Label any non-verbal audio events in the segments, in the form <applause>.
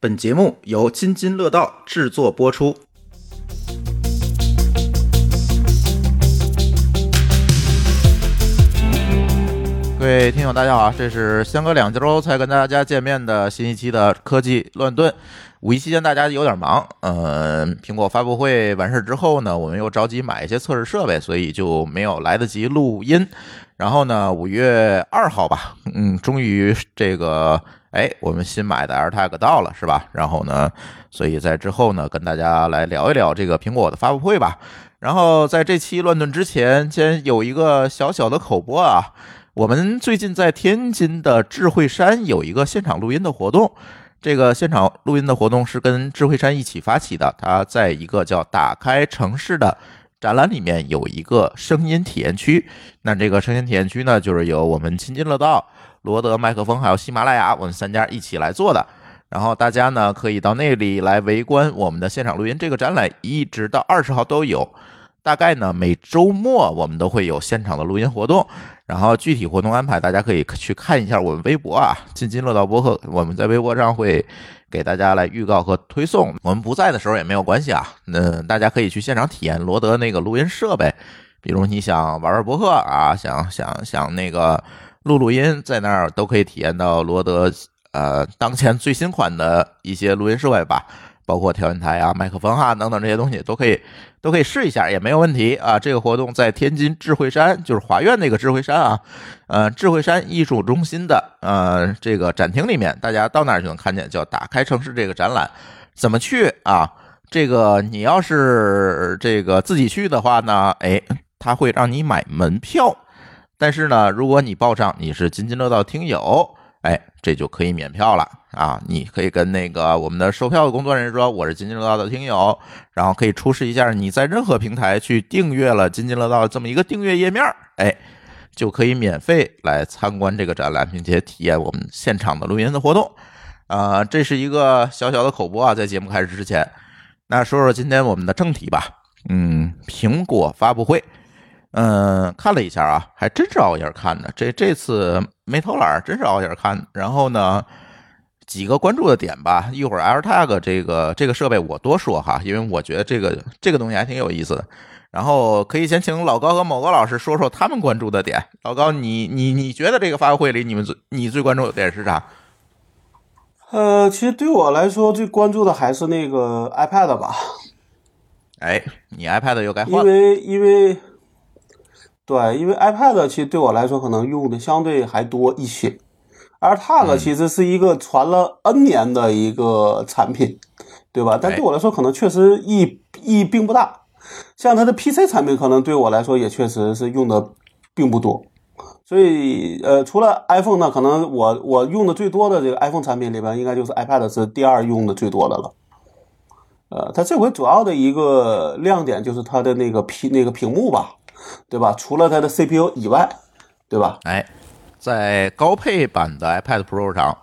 本节目由津津乐道制作播出。各位听友，大家好，这是相隔两周才跟大家见面的新一期的科技乱炖。五一期间大家有点忙，呃，苹果发布会完事之后呢，我们又着急买一些测试设备，所以就没有来得及录音。然后呢，五月二号吧，嗯，终于这个，哎，我们新买的 AirTag 到了，是吧？然后呢，所以在之后呢，跟大家来聊一聊这个苹果的发布会吧。然后在这期乱炖之前，先有一个小小的口播啊，我们最近在天津的智慧山有一个现场录音的活动。这个现场录音的活动是跟智慧山一起发起的，它在一个叫“打开城市”的展览里面有一个声音体验区。那这个声音体验区呢，就是由我们津津乐道、罗德麦克风还有喜马拉雅我们三家一起来做的。然后大家呢可以到那里来围观我们的现场录音。这个展览一直到二十号都有，大概呢每周末我们都会有现场的录音活动。然后具体活动安排，大家可以去看一下我们微博啊，津津乐道播客，我们在微博上会给大家来预告和推送。我们不在的时候也没有关系啊，嗯大家可以去现场体验罗德那个录音设备，比如你想玩玩博客啊，想想想那个录录音，在那儿都可以体验到罗德呃当前最新款的一些录音设备吧。包括调音台啊、麦克风啊等等这些东西都可以，都可以试一下，也没有问题啊。这个活动在天津智慧山，就是华苑那个智慧山啊，呃，智慧山艺术中心的呃这个展厅里面，大家到那儿就能看见，叫“打开城市”这个展览。怎么去啊？这个你要是这个自己去的话呢，哎，他会让你买门票，但是呢，如果你报上你是津津乐道听友。哎，这就可以免票了啊！你可以跟那个我们的售票的工作人员说，我是津津乐道的听友，然后可以出示一下你在任何平台去订阅了津津乐道这么一个订阅页面，哎，就可以免费来参观这个展览，并且体验我们现场的录音的活动。啊，这是一个小小的口播啊，在节目开始之前，那说说今天我们的正题吧。嗯，苹果发布会。嗯，看了一下啊，还真是熬夜看的。这这次没偷懒，真是熬夜看。然后呢，几个关注的点吧。一会儿 AirTag 这个这个设备我多说哈，因为我觉得这个这个东西还挺有意思的。然后可以先请老高和某高老师说说他们关注的点。老高，你你你觉得这个发布会里你们最你最关注的点是啥？呃，其实对我来说最关注的还是那个 iPad 吧。哎，你 iPad 又该换了？因为因为。对，因为 iPad 其实对我来说可能用的相对还多一些，AirTag 其实是一个传了 N 年的一个产品，对吧？但对我来说可能确实意意义并不大。像它的 PC 产品，可能对我来说也确实是用的并不多。所以，呃，除了 iPhone 呢，可能我我用的最多的这个 iPhone 产品里边，应该就是 iPad 是第二用的最多的了。呃，它这回主要的一个亮点就是它的那个屏那个屏幕吧。对吧？除了它的 CPU 以外，对吧？哎，在高配版的 iPad Pro 上，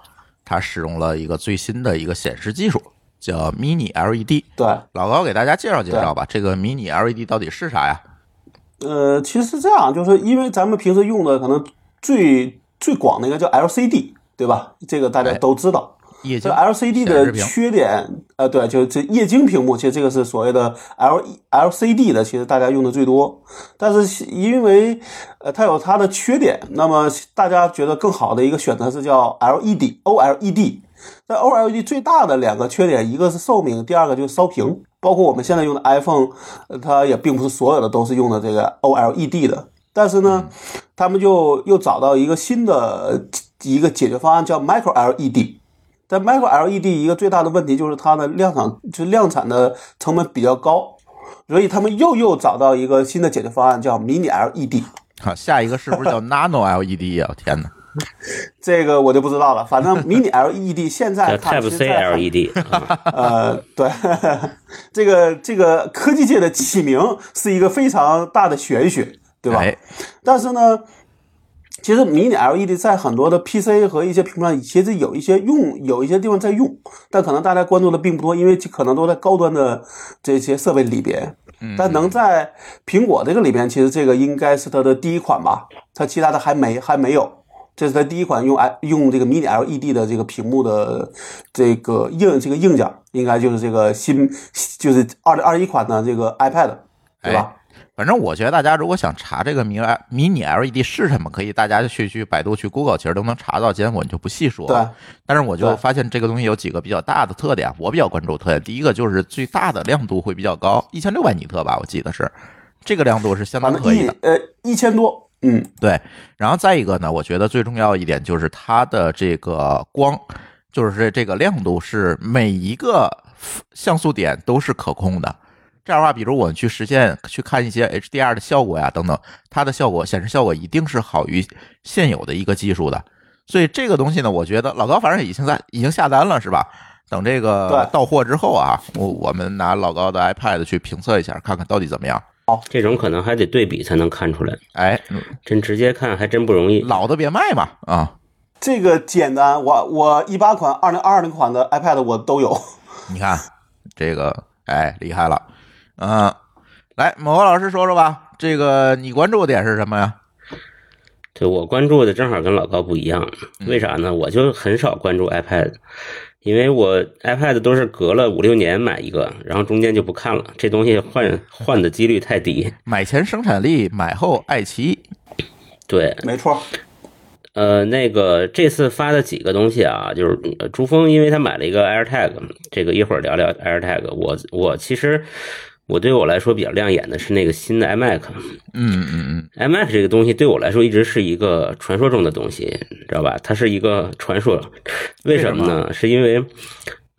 它使用了一个最新的一个显示技术，叫 Mini LED。对，老高给大家介绍介绍吧，这个 Mini LED 到底是啥呀？呃，其实是这样，就是因为咱们平时用的可能最最广的一个叫 LCD，对吧？这个大家都知道。这 LCD 的缺点，呃，对，就这液晶屏幕，其实这个是所谓的 L LCD 的，其实大家用的最多。但是因为呃它有它的缺点，那么大家觉得更好的一个选择是叫 LED OLED。那 OLED 最大的两个缺点，一个是寿命，第二个就是烧屏。包括我们现在用的 iPhone，它也并不是所有的都是用的这个 OLED 的。但是呢，他们就又找到一个新的一个解决方案，叫 Micro LED。但 Micro LED 一个最大的问题就是它的量产，就量产的成本比较高，所以他们又又找到一个新的解决方案，叫 Mini LED。好，下一个是不是叫 Nano LED 啊？<laughs> 天哪，<laughs> 这个我就不知道了。反正 Mini LED 现在 Type C LED。<laughs> 呃，对，这个这个科技界的起名是一个非常大的玄学，对吧？但是呢。其实迷你 LED 在很多的 PC 和一些屏幕上，其实有一些用，有一些地方在用，但可能大家关注的并不多，因为可能都在高端的这些设备里边。但能在苹果这个里边，其实这个应该是它的第一款吧？它其他的还没还没有，这是它第一款用 i 用这个迷你 LED 的这个屏幕的这个硬这个硬件，应该就是这个新就是二零二一款的这个 iPad，对吧？反正我觉得大家如果想查这个迷迷你 LED 是什么，可以大家去去百度去 Google，其实都能查到。今天我就不细说。对。但是我就发现这个东西有几个比较大的特点，我比较关注特点。第一个就是最大的亮度会比较高，一千六百尼特吧，我记得是这个亮度是相当可以的。呃，一千多。嗯，对。然后再一个呢，我觉得最重要一点就是它的这个光，就是这这个亮度是每一个像素点都是可控的。这样的话，比如我们去实现去看一些 HDR 的效果呀，等等，它的效果显示效果一定是好于现有的一个技术的。所以这个东西呢，我觉得老高反正已经在已经下单了，是吧？等这个到货之后啊，我我们拿老高的 iPad 去评测一下，看看到底怎么样。哦，这种可能还得对比才能看出来。哎，真直接看还真不容易。老的别卖嘛啊！这个简单，我我一八款、二零二二零款的 iPad 我都有。你看这个，哎，厉害了。嗯，来，某个老师说说吧，这个你关注的点是什么呀？对我关注的正好跟老高不一样，为啥呢？我就很少关注 iPad，因为我 iPad 都是隔了五六年买一个，然后中间就不看了，这东西换换的几率太低。买前生产力，买后爱奇艺。对，没错。呃，那个这次发的几个东西啊，就是朱峰，因为他买了一个 AirTag，这个一会儿聊聊 AirTag。我我其实。我对我来说比较亮眼的是那个新的 iMac，嗯嗯嗯，iMac 这个东西对我来说一直是一个传说中的东西，知道吧？它是一个传说，为什么呢？是因为，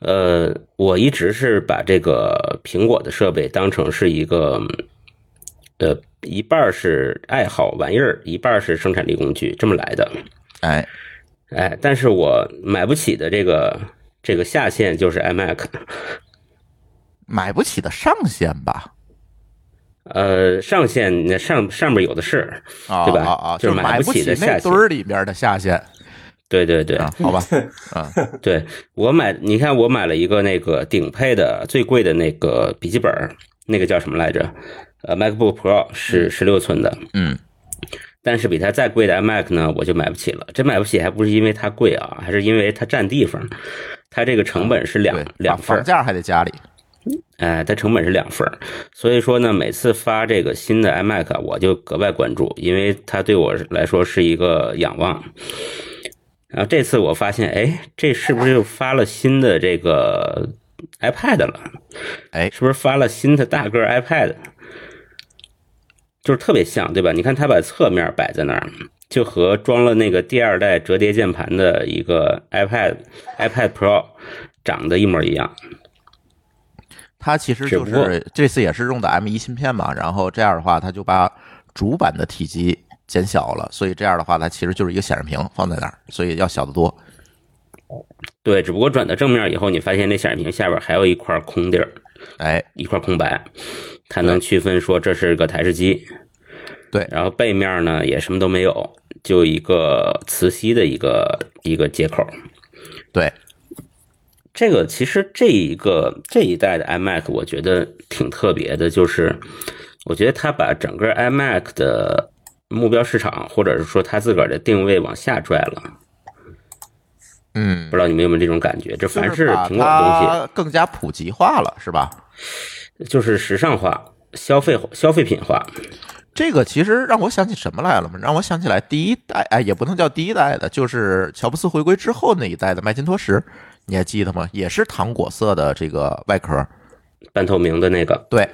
呃，我一直是把这个苹果的设备当成是一个，呃，一半是爱好玩意儿，一半是生产力工具这么来的。哎，哎，但是我买不起的这个这个下限就是 iMac。买不起的上限吧，呃，上限那上上面有的是，对吧？啊啊，就是买不起的那堆儿里边的下限。对对对，好吧，啊，<laughs> 对我买，你看我买了一个那个顶配的最贵的那个笔记本，那个叫什么来着？呃，MacBook Pro 是十六寸的，嗯，但是比它再贵的 iMac 呢，我就买不起了。这买不起还不是因为它贵啊，还是因为它占地方，它这个成本是两两份，房价还得家里。哎，它成本是两份所以说呢，每次发这个新的 iMac，我就格外关注，因为它对我来说是一个仰望。然后这次我发现，哎，这是不是又发了新的这个 iPad 了？哎，是不是发了新的大个 iPad？就是特别像，对吧？你看它把侧面摆在那儿，就和装了那个第二代折叠键盘的一个 iPad iPad Pro 长得一模一样。它其实就是这次也是用的 M 一芯片嘛，然后这样的话，它就把主板的体积减小了，所以这样的话，它其实就是一个显示屏放在那儿，所以要小得多。对，只不过转到正面以后，你发现那显示屏下边还有一块空地儿，哎，一块空白，它能区分说这是个台式机。对，然后背面呢也什么都没有，就一个磁吸的一个一个接口。对。这个其实这一个这一代的 iMac 我觉得挺特别的，就是我觉得它把整个 iMac 的目标市场，或者是说它自个儿的定位往下拽了。嗯，不知道你们有没有这种感觉？这凡是苹果的东西更加普及化了，是吧？就是时尚化、消费消费品化。这个其实让我想起什么来了吗？让我想起来第一代，哎，也不能叫第一代的，就是乔布斯回归之后那一代的麦金托什。你还记得吗？也是糖果色的这个外壳，半透明的那个。对，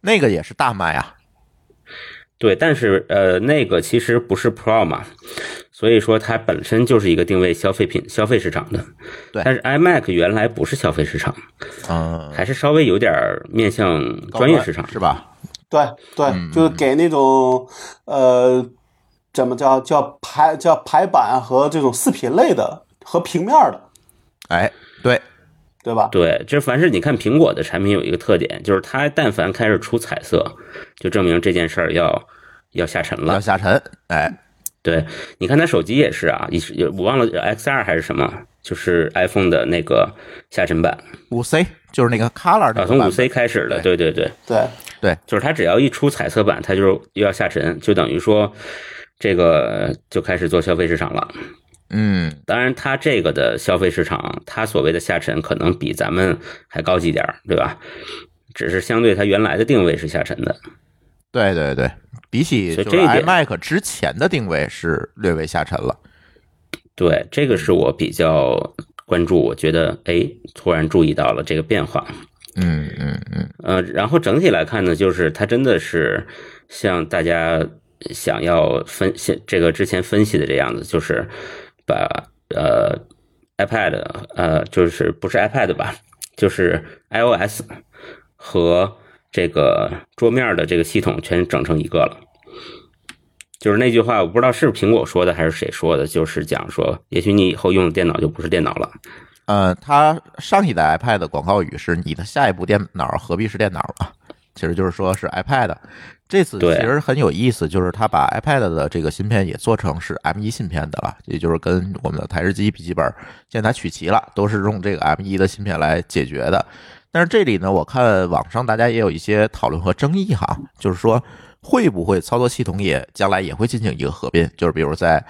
那个也是大卖啊。对，但是呃，那个其实不是 Pro 嘛，所以说它本身就是一个定位消费品、消费市场的。对，但是 iMac 原来不是消费市场，嗯，还是稍微有点面向专业市场，是吧？对对，就是给那种呃，怎么叫叫排叫排版和这种视频类的和平面的。哎，对，对吧？对，这凡是你看苹果的产品有一个特点，就是它但凡开始出彩色，就证明这件事儿要要下沉了。要下沉，哎，对，你看它手机也是啊，一我忘了 X 二还是什么，就是 iPhone 的那个下沉版。五 C 就是那个 Color 的，从五 C 开始的，对对对对对，就是它只要一出彩色版，它就又要下沉，就等于说这个就开始做消费市场了。嗯，当然，它这个的消费市场，它所谓的下沉可能比咱们还高级点儿，对吧？只是相对它原来的定位是下沉的。对对对，比起就是 iMac 之前的定位是略微下沉了。对，这个是我比较关注，我觉得哎，突然注意到了这个变化。嗯嗯嗯。呃，然后整体来看呢，就是它真的是像大家想要分析这个之前分析的这样子，就是把呃 iPad 呃就是不是 iPad 吧，就是 iOS 和这个桌面的这个系统全整成一个了。就是那句话，我不知道是苹果说的还是谁说的，就是讲说，也许你以后用的电脑就不是电脑了。呃，它上一代 iPad 的广告语是“你的下一部电脑何必是电脑啊”，其实就是说是 iPad。这次其实很有意思，就是它把 iPad 的这个芯片也做成是 M1 芯片的了，也就是跟我们的台式机笔记本现在取齐了，都是用这个 M1 的芯片来解决的。但是这里呢，我看网上大家也有一些讨论和争议哈，就是说。会不会操作系统也将来也会进行一个合并？就是比如在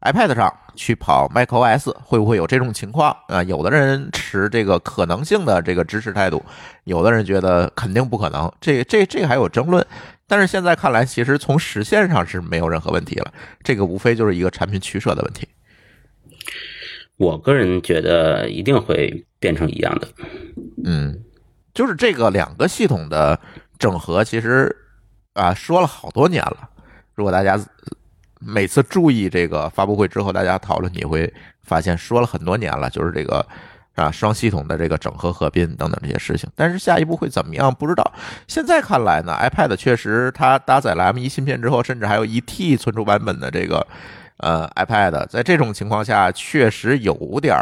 iPad 上去跑 macOS，会不会有这种情况啊？有的人持这个可能性的这个支持态度，有的人觉得肯定不可能。这这这还有争论。但是现在看来，其实从实现上是没有任何问题了。这个无非就是一个产品取舍的问题。我个人觉得一定会变成一样的。嗯，就是这个两个系统的整合，其实。啊，说了好多年了。如果大家每次注意这个发布会之后，大家讨论，你会发现说了很多年了，就是这个啊双系统的这个整合合并等等这些事情。但是下一步会怎么样，不知道。现在看来呢，iPad 确实它搭载了 M1 芯片之后，甚至还有一 T 存储版本的这个呃 iPad，在这种情况下，确实有点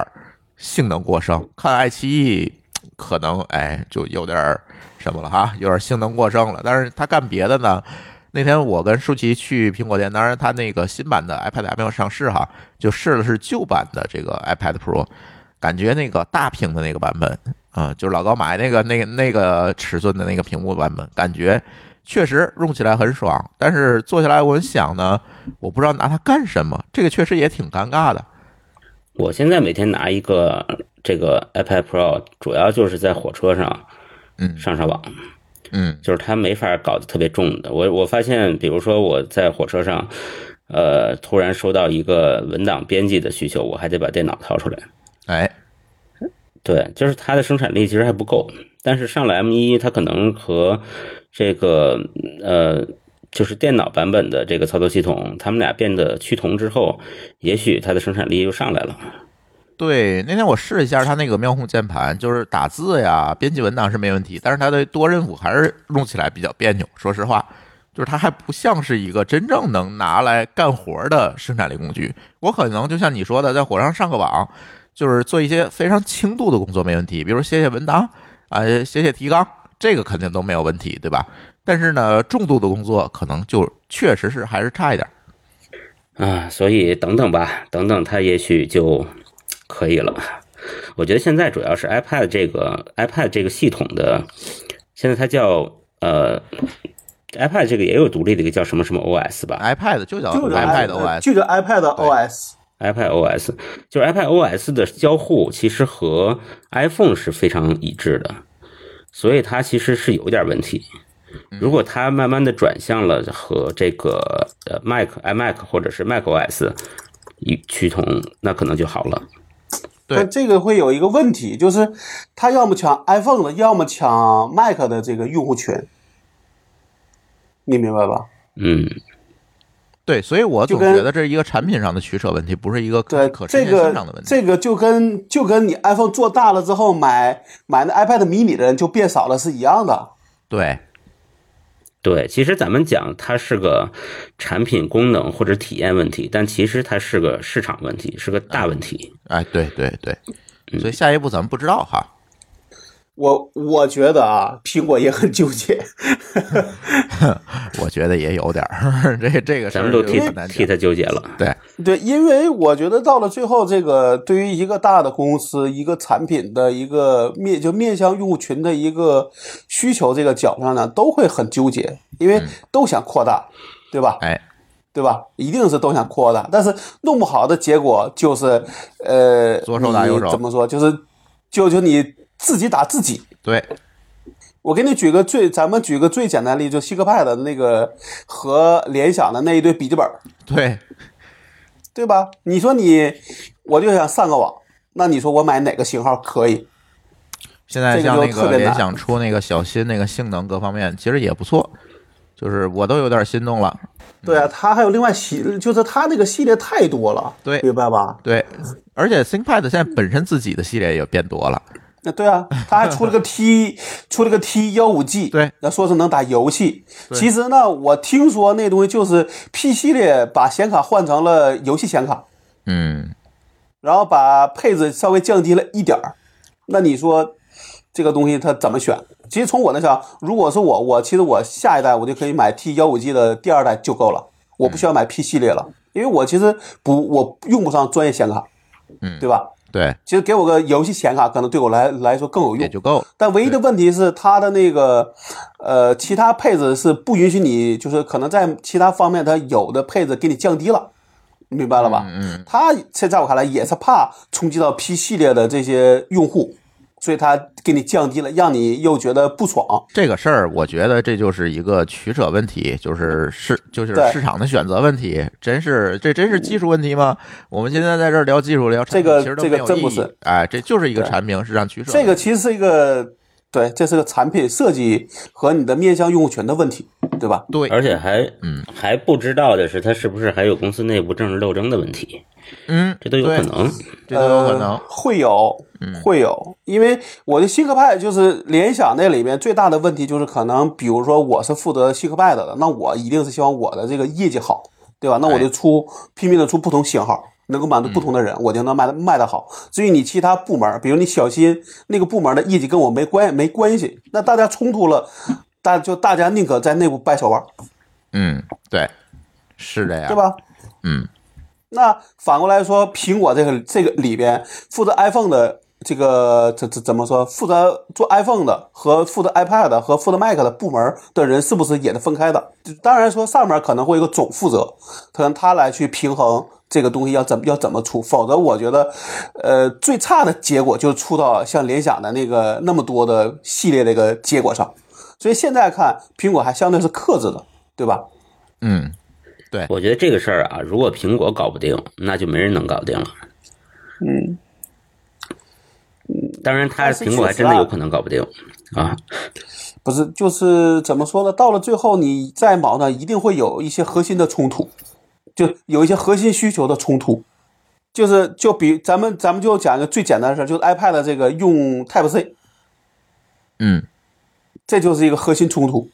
性能过剩。看爱奇艺，可能哎就有点。什么了哈？有点性能过剩了，但是它干别的呢？那天我跟舒淇去苹果店，当然他那个新版的 iPad 还没有上市哈，就试了试旧版的这个 iPad Pro，感觉那个大屏的那个版本啊，就是老高买那个那个那个尺寸的那个屏幕版本，感觉确实用起来很爽，但是坐下来我想呢，我不知道拿它干什么，这个确实也挺尴尬的。我现在每天拿一个这个 iPad Pro，主要就是在火车上。嗯，上上网，嗯，就是它没法搞得特别重的。我我发现，比如说我在火车上，呃，突然收到一个文档编辑的需求，我还得把电脑掏出来。哎，对，就是它的生产力其实还不够。但是上了 M 一，它可能和这个呃，就是电脑版本的这个操作系统，他们俩变得趋同之后，也许它的生产力又上来了。对，那天我试了一下它那个妙控键盘，就是打字呀、编辑文档是没问题，但是它的多任务还是弄起来比较别扭。说实话，就是它还不像是一个真正能拿来干活的生产力工具。我可能就像你说的，在火上上个网，就是做一些非常轻度的工作没问题，比如写写文档啊、写写提纲，这个肯定都没有问题，对吧？但是呢，重度的工作可能就确实是还是差一点啊。所以等等吧，等等，它也许就。可以了，我觉得现在主要是 iPad 这个 iPad 这个系统的，现在它叫呃 iPad 这个也有独立的一个叫什么什么 OS 吧？iPad 就叫 iPad OS，就叫 iPad OS。iPad OS 就是 iPad OS 的交互其实和 iPhone 是非常一致的，所以它其实是有点问题。如果它慢慢的转向了和这个呃 Mac iMac 或者是 Mac OS 一趋同，那可能就好了。但这个会有一个问题，就是他要么抢 iPhone 的，要么抢 Mac 的这个用户群，你明白吧？嗯，对，所以我总觉得这是一个产品上的取舍问题，不是一个可可这个这个就跟就跟你 iPhone 做大了之后买买那 iPad mini 的人就变少了是一样的。对。对，其实咱们讲它是个产品功能或者体验问题，但其实它是个市场问题，是个大问题。哎，对对对，所以下一步咱们不知道哈。我我觉得啊，苹果也很纠结。我觉得也有点儿，<laughs> 这这个咱们都替替他纠结了。对对，因为我觉得到了最后，这个对于一个大的公司，一个产品的一个面就面向用户群的一个需求这个角上呢，都会很纠结，因为都想扩大，对吧？哎，对吧？一定是都想扩大，但是弄不好的结果就是，呃，左手打右手，怎么说？就是，就就你自己打自己。对，我给你举个最，咱们举个最简单的例子，就西克派的那个和联想的那一堆笔记本，对，对吧？你说你，我就想上个网，那你说我买哪个型号可以？现在像那个联想出那个小新，那个性能各方面其实也不错，就是我都有点心动了。对啊，它还有另外系，就是它那个系列太多了，对，明白吧？对，而且 ThinkPad 现在本身自己的系列也变多了。那对啊，他还出了个 T，<laughs> 出了个 T 幺五 G，对，那说是能打游戏。其实呢，我听说那东西就是 P 系列把显卡换成了游戏显卡，嗯，然后把配置稍微降低了一点儿。那你说？这个东西它怎么选？其实从我那想，如果是我，我其实我下一代我就可以买 T 幺五 G 的第二代就够了，我不需要买 P 系列了，因为我其实不我用不上专业显卡，嗯，对吧？对，其实给我个游戏显卡可能对我来来说更有用，也就够。但唯一的问题是它的那个呃其他配置是不允许你，就是可能在其他方面它有的配置给你降低了，明白了吧？嗯，它现在我看来也是怕冲击到 P 系列的这些用户。所以它给你降低了，让你又觉得不爽。这个事儿，我觉得这就是一个取舍问题，就是市就是市场的选择问题。真是这真是技术问题吗？我们现在在这儿聊技术聊这个这个真不是。哎，这就是一个产品市场取舍。这个其实是一个对，这是个产品设计和你的面向用户群的问题，对吧？对，而且还嗯还不知道的是，它是不是还有公司内部政治斗争的问题？嗯，这都有可能，这都有可能会有。会有，因为我的新科派就是联想那里面最大的问题就是可能，比如说我是负责新科派的，那我一定是希望我的这个业绩好，对吧？那我就出拼命的出不同型号，能够满足不同的人，我就能卖的卖的好。至于你其他部门，比如你小新那个部门的业绩跟我没关没关系，那大家冲突了，大就大家宁可在内部掰手腕。嗯，对，是这样，对吧？嗯，那反过来说，苹果这个这个里边负责 iPhone 的。这个怎怎怎么说？负责做 iPhone 的和负责 iPad 和负责 Mac 的部门的人是不是也是分开的？当然说上面可能会有个总负责，可能他来去平衡这个东西要怎么要怎么出。否则我觉得，呃，最差的结果就出到像联想的那个那么多的系列的一个结果上。所以现在看苹果还相对是克制的，对吧？嗯，对，我觉得这个事儿啊，如果苹果搞不定，那就没人能搞定了。嗯。当然，他苹果还真的有可能搞不定啊！不是，就是怎么说呢？到了最后，你再忙呢一定会有一些核心的冲突，就有一些核心需求的冲突。就是，就比咱们，咱们就讲一个最简单的事儿，就是 iPad 这个用 Type C，嗯，这就是一个核心冲突。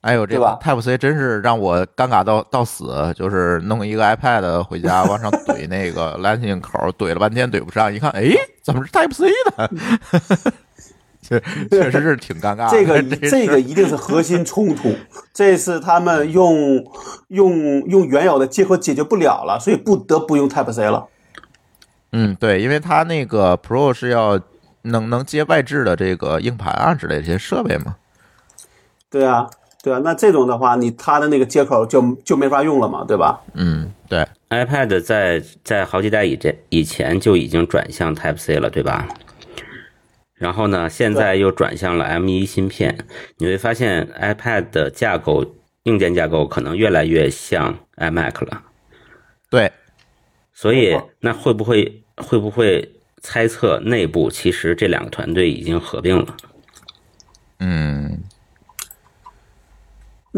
哎呦，这个 Type C 真是让我尴尬到到死，就是弄一个 iPad 回家往上怼那个 <laughs> Lightning 口，怼了半天怼不上，一看，哎，怎么是 Type C 的？<laughs> 确确实是挺尴尬。这个这个一定是核心冲突，这是他们用用用原有的接口解决不了了，所以不得不用 Type C 了。嗯，对，因为它那个 Pro 是要能能接外置的这个硬盘啊之类这些设备嘛。对啊。对啊，那这种的话，你它的那个接口就就没法用了嘛，对吧？嗯，对，iPad 在在好几代以这以前就已经转向 Type C 了，对吧？然后呢，现在又转向了 M1 芯片，你会发现 iPad 的架构硬件架构可能越来越像 iMac 了。对，所以那会不会会不会猜测内部其实这两个团队已经合并了？嗯。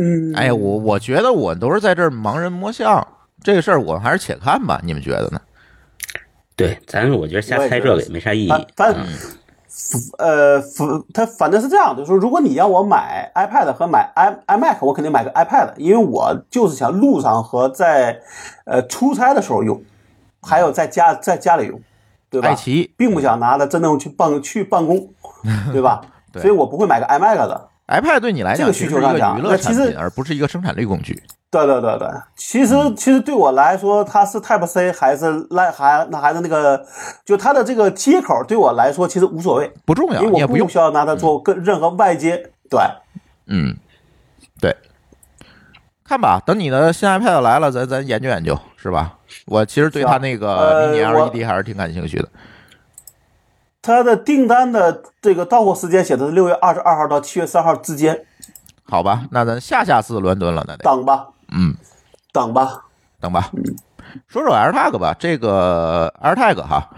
嗯，哎呀，我我觉得我都是在这儿盲人摸象，这个事儿我们还是且看吧。你们觉得呢？对，咱我觉得瞎猜这个也没啥意义。反呃，反他反正是这样的，说如果你让我买 iPad 和买 i iMac，我肯定买个 iPad，因为我就是想路上和在呃出差的时候用，还有在家在家里用，对吧？爱奇并不想拿着真正去办去办公，<laughs> 对吧？所以我不会买个 iMac 的。iPad 对你来讲，这个需求上讲，那其实而不是一个生产力工具。对对对对，其实其实对我来说，它是 Type C 还是赖还那还是那个，就它的这个接口对我来说其实无所谓，不重要，因为我不需要拿它做跟任何外接。对，嗯，对。看吧，等你的新 iPad 来了，咱咱研究研究，是吧？我其实对它那个 Mini LED 还是挺感兴趣的。它的订单的这个到货时间写的是六月二十二号到七月三号之间。好吧，那咱下下次伦敦了，那得等吧。嗯，等吧，等吧。说说 AirTag 吧，这个 AirTag 哈。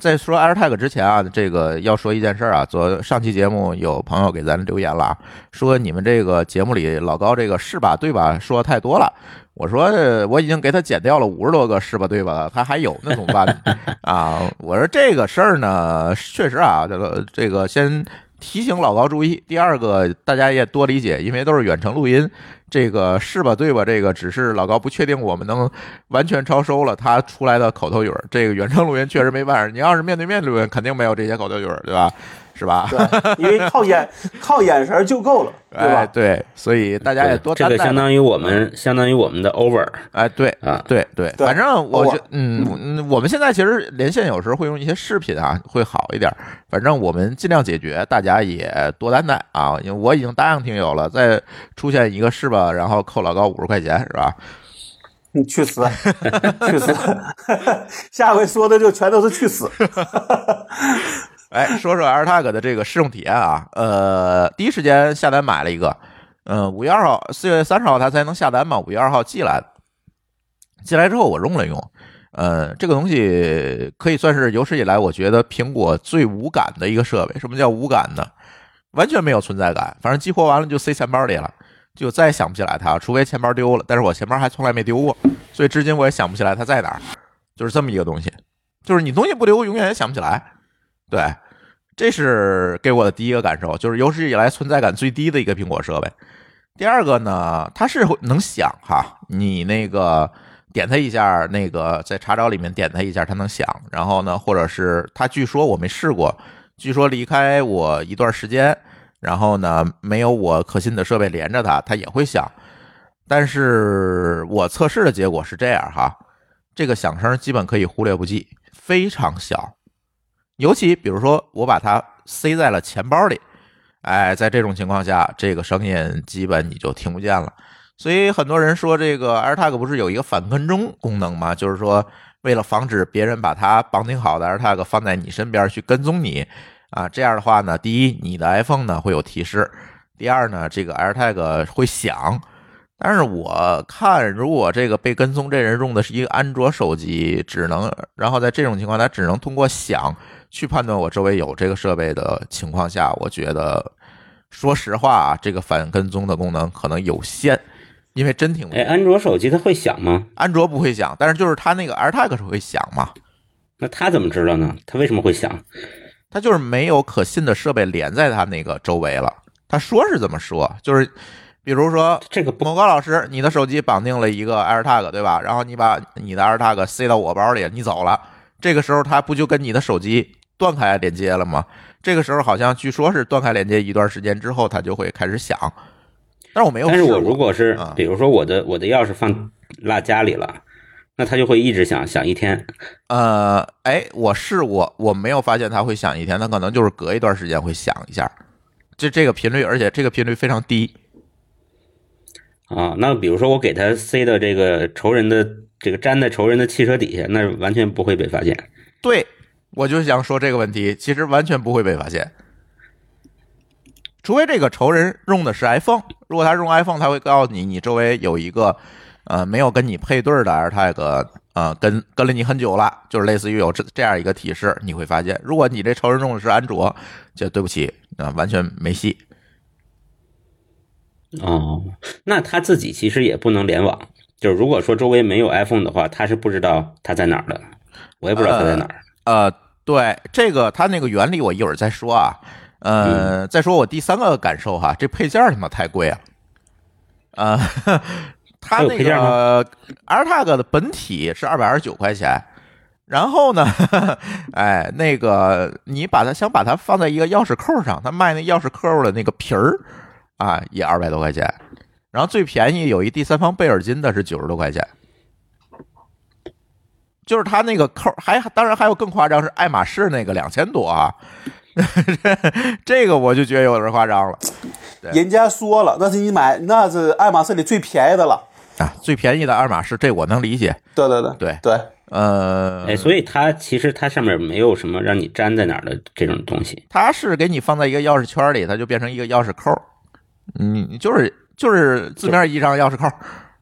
在说 AirTag 之前啊，这个要说一件事啊。昨上期节目有朋友给咱留言了啊，说你们这个节目里老高这个是吧对吧说的太多了。我说我已经给他减掉了五十多个是吧对吧，他还有那怎么办 <laughs> 啊？我说这个事儿呢，确实啊，这个这个先提醒老高注意。第二个大家也多理解，因为都是远程录音。这个是吧？对吧？这个只是老高不确定我们能完全超收了他出来的口头语儿。这个远程录音确实没办法，你要是面对面录音，肯定没有这些口头语儿，对吧？是吧？对，因为靠眼 <laughs> 靠眼神就够了，对吧？对，所以大家也多这个相当于我们相当于我们的 over，哎，对啊，对对，反正我觉嗯，我们现在其实连线有时候会用一些视频啊，会好一点。反正我们尽量解决，大家也多担待啊，因为我已经答应听友了，再出现一个是吧，然后扣老高五十块钱，是吧？你去死，去死！<laughs> 下回说的就全都是去死。<laughs> 哎，说说 AirTag 的这个试用体验啊，呃，第一时间下单买了一个，嗯，五月二号、四月三十号它才能下单嘛，五月二号寄来的，寄来之后我用了用，呃，这个东西可以算是有史以来我觉得苹果最无感的一个设备。什么叫无感呢？完全没有存在感，反正激活完了就塞钱包里了，就再也想不起来它，除非钱包丢了，但是我钱包还从来没丢过，所以至今我也想不起来它在哪儿，就是这么一个东西，就是你东西不丢，永远也想不起来，对。这是给我的第一个感受，就是有史以来存在感最低的一个苹果设备。第二个呢，它是能响哈，你那个点它一下，那个在查找里面点它一下，它能响。然后呢，或者是它据说我没试过，据说离开我一段时间，然后呢没有我可信的设备连着它，它也会响。但是我测试的结果是这样哈，这个响声基本可以忽略不计，非常小。尤其比如说，我把它塞在了钱包里，哎，在这种情况下，这个声音基本你就听不见了。所以很多人说，这个 AirTag 不是有一个反跟踪功能吗？就是说，为了防止别人把它绑定好的 AirTag 放在你身边去跟踪你啊，这样的话呢，第一，你的 iPhone 呢会有提示；第二呢，这个 AirTag 会响。但是我看，如果这个被跟踪这人用的是一个安卓手机，只能，然后在这种情况，他只能通过响。去判断我周围有这个设备的情况下，我觉得，说实话啊，这个反跟踪的功能可能有限，因为真挺……哎，安卓手机它会响吗？安卓不会响，但是就是它那个 AirTag 是会响嘛？那它怎么知道呢？它为什么会响？它就是没有可信的设备连在它那个周围了。他说是这么说，就是比如说这个某高老师，你的手机绑定了一个 AirTag，对吧？然后你把你的 AirTag 塞到我包里，你走了，这个时候他不就跟你的手机？断开连接了吗？这个时候好像据说是断开连接一段时间之后，它就会开始响。但是我没有。但是我如果是，比如说我的我的钥匙放落家里了，那它就会一直响响一天。呃，哎，我试过，我没有发现它会响一天，它可能就是隔一段时间会响一下，就这个频率，而且这个频率非常低。啊，那比如说我给它塞到这个仇人的这个粘在仇人的汽车底下，那完全不会被发现。对。我就想说这个问题，其实完全不会被发现，除非这个仇人用的是 iPhone。如果他用 iPhone，他会告诉你，你周围有一个呃没有跟你配对的 AirTag，呃跟跟了你很久了，就是类似于有这这样一个提示，你会发现。如果你这仇人用的是安卓，就对不起啊，完全没戏。哦，那他自己其实也不能联网，就是如果说周围没有 iPhone 的话，他是不知道他在哪儿的，我也不知道他在哪儿。呃。对这个，它那个原理我一会儿再说啊。呃，再说我第三个感受哈，这配件他妈太贵了。呃，<laughs> 它那个 AirTag 的本体是二百二十九块钱，然后呢，<laughs> 哎，那个你把它想把它放在一个钥匙扣上，他卖那钥匙扣的那个皮儿啊，也二百多块钱。然后最便宜有一第三方贝尔金的是九十多块钱。就是它那个扣，还当然还有更夸张是爱马仕那个两千多啊，<laughs> 这个我就觉得有点夸张了。人家说了，那是你买，那是爱马仕里最便宜的了。啊，最便宜的爱马仕，这我能理解。对对对对。对，呃，哎，所以它其实它上面没有什么让你粘在哪儿的这种东西，它是给你放在一个钥匙圈里，它就变成一个钥匙扣，你你就是就是字面意义上钥匙扣，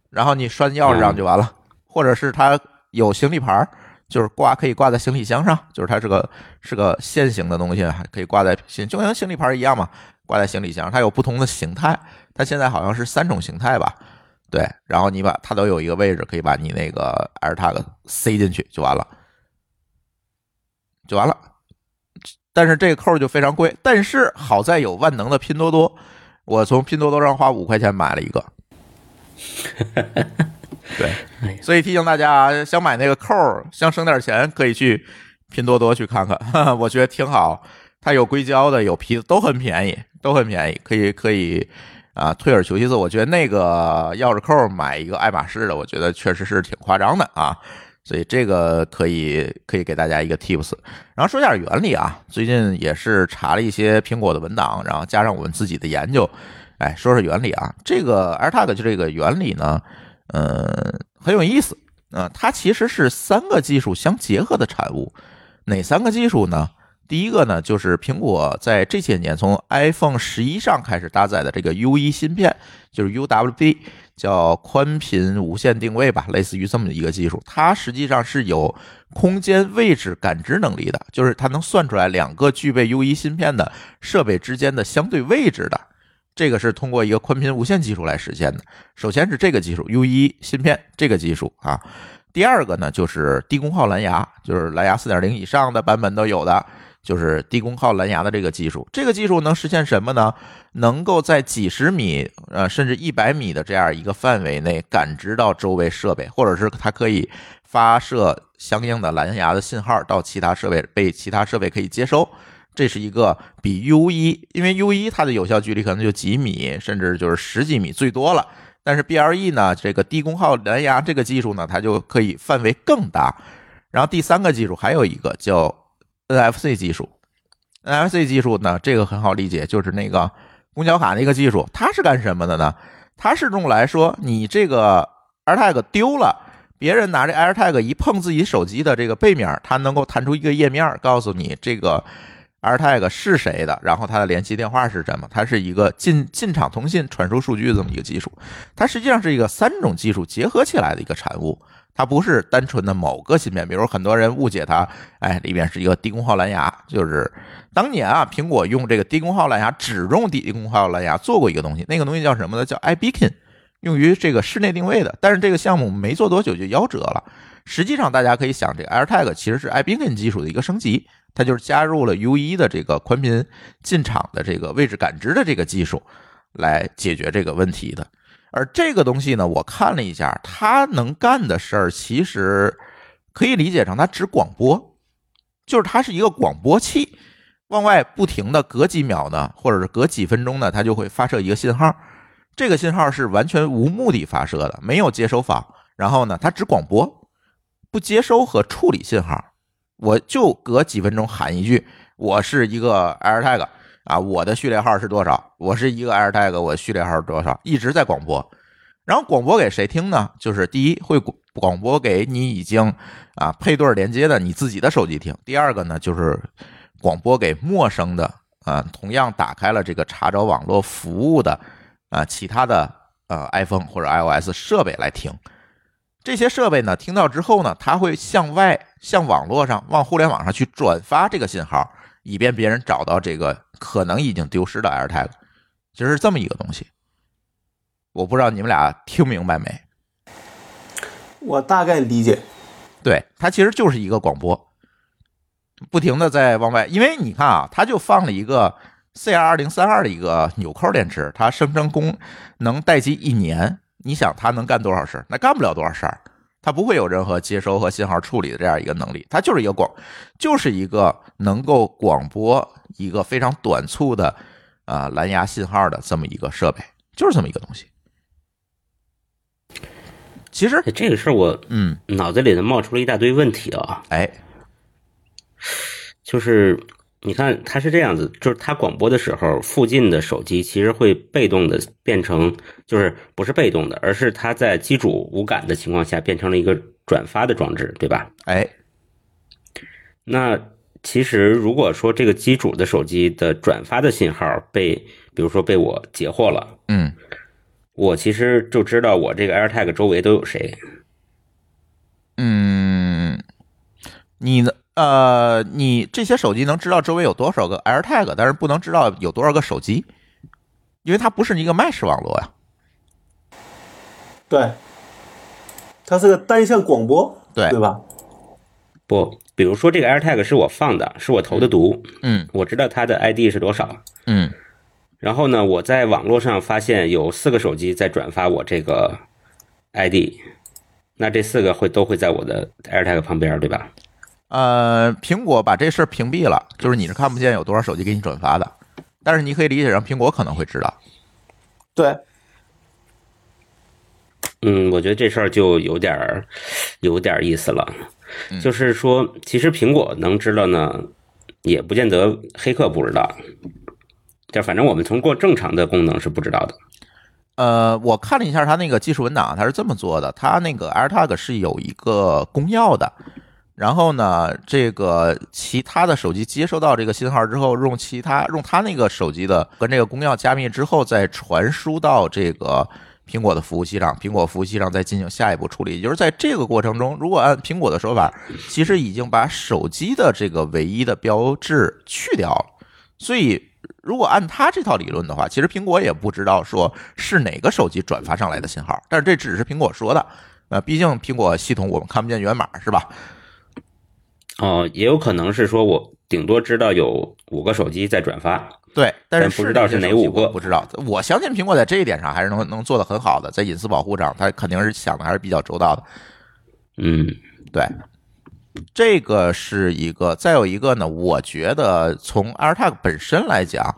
然后你拴钥匙上就完了，或者是它有行李牌儿。就是挂可以挂在行李箱上，就是它是个是个线形的东西，还可以挂在行，就像行李牌一样嘛，挂在行李箱。它有不同的形态，它现在好像是三种形态吧？对，然后你把它都有一个位置，可以把你那个 AirTag 塞进去就完了，就完了。但是这个扣就非常贵，但是好在有万能的拼多多，我从拼多多上花五块钱买了一个。<laughs> 对，所以提醒大家，想买那个扣儿，想省点钱，可以去拼多多去看看，<laughs> 我觉得挺好。它有硅胶的，有皮的，都很便宜，都很便宜，可以可以啊。退而求其次，我觉得那个钥匙扣买一个爱马仕的，我觉得确实是挺夸张的啊。所以这个可以可以给大家一个 tips。然后说一下原理啊，最近也是查了一些苹果的文档，然后加上我们自己的研究，哎，说说原理啊。这个 AirTag 就这个原理呢。嗯，很有意思啊！它其实是三个技术相结合的产物。哪三个技术呢？第一个呢，就是苹果在这些年从 iPhone 十一上开始搭载的这个 U 一芯片，就是 UWB，叫宽频无线定位吧，类似于这么一个技术。它实际上是有空间位置感知能力的，就是它能算出来两个具备 U 一芯片的设备之间的相对位置的。这个是通过一个宽频无线技术来实现的。首先是这个技术 U1 芯片这个技术啊，第二个呢就是低功耗蓝牙，就是蓝牙4.0以上的版本都有的，就是低功耗蓝牙的这个技术。这个技术能实现什么呢？能够在几十米呃甚至一百米的这样一个范围内感知到周围设备，或者是它可以发射相应的蓝牙的信号到其他设备，被其他设备可以接收。这是一个比 U 一，因为 U 一它的有效距离可能就几米，甚至就是十几米最多了。但是 BLE 呢，这个低功耗蓝牙这个技术呢，它就可以范围更大。然后第三个技术还有一个叫 NFC 技术，NFC 技术呢，这个很好理解，就是那个公交卡那个技术。它是干什么的呢？它是用来说，你这个 AirTag 丢了，别人拿着 AirTag 一碰自己手机的这个背面，它能够弹出一个页面，告诉你这个。AirTag 是谁的？然后它的联系电话是什么？它是一个进进场通信传输数据这么一个技术。它实际上是一个三种技术结合起来的一个产物。它不是单纯的某个芯片。比如很多人误解它，哎，里面是一个低功耗蓝牙。就是当年啊，苹果用这个低功耗蓝牙，只用低功耗蓝牙做过一个东西，那个东西叫什么呢？叫 iBeacon，用于这个室内定位的。但是这个项目没做多久就夭折了。实际上大家可以想，这个 AirTag 其实是 iBeacon 技术的一个升级。它就是加入了 U 一的这个宽频进场的这个位置感知的这个技术，来解决这个问题的。而这个东西呢，我看了一下，它能干的事儿，其实可以理解成它只广播，就是它是一个广播器，往外不停的隔几秒呢，或者是隔几分钟呢，它就会发射一个信号。这个信号是完全无目的发射的，没有接收方。然后呢，它只广播，不接收和处理信号。我就隔几分钟喊一句，我是一个 AirTag 啊，我的序列号是多少？我是一个 AirTag，我序列号是多少？一直在广播，然后广播给谁听呢？就是第一会广播给你已经啊配对连接的你自己的手机听，第二个呢就是广播给陌生的啊，同样打开了这个查找网络服务的啊其他的呃 iPhone 或者 iOS 设备来听。这些设备呢，听到之后呢，它会向外、向网络上、往互联网上去转发这个信号，以便别人找到这个可能已经丢失的 AirTag。其实是这么一个东西，我不知道你们俩听明白没？我大概理解。对，它其实就是一个广播，不停的在往外，因为你看啊，它就放了一个 CR 二零三二的一个纽扣电池，它声称功能待机一年。你想它能干多少事儿？那干不了多少事儿，它不会有任何接收和信号处理的这样一个能力。它就是一个广，就是一个能够广播一个非常短促的啊蓝牙信号的这么一个设备，就是这么一个东西。其实这个事儿我嗯脑子里头冒出了一大堆问题啊，哎，就是你看它是这样子，就是它广播的时候，附近的手机其实会被动的变成，就是不是被动的，而是它在机主无感的情况下变成了一个转发的装置，对吧？哎，那其实如果说这个机主的手机的转发的信号被，比如说被我截获了，嗯，我其实就知道我这个 AirTag 周围都有谁。嗯，你呢？呃，你这些手机能知道周围有多少个 AirTag，但是不能知道有多少个手机，因为它不是一个 Mesh 网络呀。对，它是个单向广播，对对吧？不，比如说这个 AirTag 是我放的，是我投的毒，嗯，我知道它的 ID 是多少，嗯，然后呢，我在网络上发现有四个手机在转发我这个 ID，那这四个会都会在我的 AirTag 旁边，对吧？呃，苹果把这事儿屏蔽了，就是你是看不见有多少手机给你转发的，但是你可以理解成苹果可能会知道。对，嗯，我觉得这事儿就有点儿有点意思了，就是说，其实苹果能知道呢，也不见得黑客不知道，就反正我们通过正常的功能是不知道的。呃，我看了一下他那个技术文档，他是这么做的，他那个 AirTag 是有一个公钥的。然后呢，这个其他的手机接收到这个信号之后，用其他用他那个手机的跟这个公钥加密之后，再传输到这个苹果的服务器上，苹果服务器上再进行下一步处理。也就是在这个过程中，如果按苹果的说法，其实已经把手机的这个唯一的标志去掉了。所以，如果按他这套理论的话，其实苹果也不知道说是哪个手机转发上来的信号。但是这只是苹果说的，呃，毕竟苹果系统我们看不见源码，是吧？哦，也有可能是说，我顶多知道有五个手机在转发，对，但是不知道是哪五个，不知道。我相信苹果在这一点上还是能能做的很好的，在隐私保护上，它肯定是想的还是比较周到的。嗯，对，这个是一个。再有一个呢，我觉得从 AirTag 本身来讲，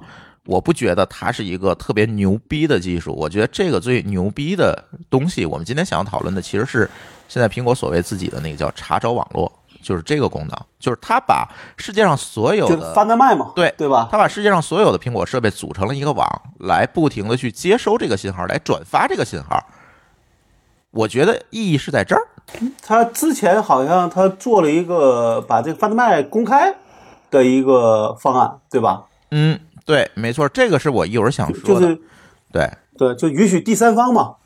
我不觉得它是一个特别牛逼的技术。我觉得这个最牛逼的东西，我们今天想要讨论的其实是现在苹果所谓自己的那个叫查找网络。就是这个功能，就是它把世界上所有的贩卖嘛，对对吧？它把世界上所有的苹果设备组成了一个网，来不停的去接收这个信号，来转发这个信号。我觉得意义是在这儿。他之前好像他做了一个把这个贩卖公开的一个方案，对吧？嗯，对，没错，这个是我一会儿想说的。对对，就允许第三方嘛。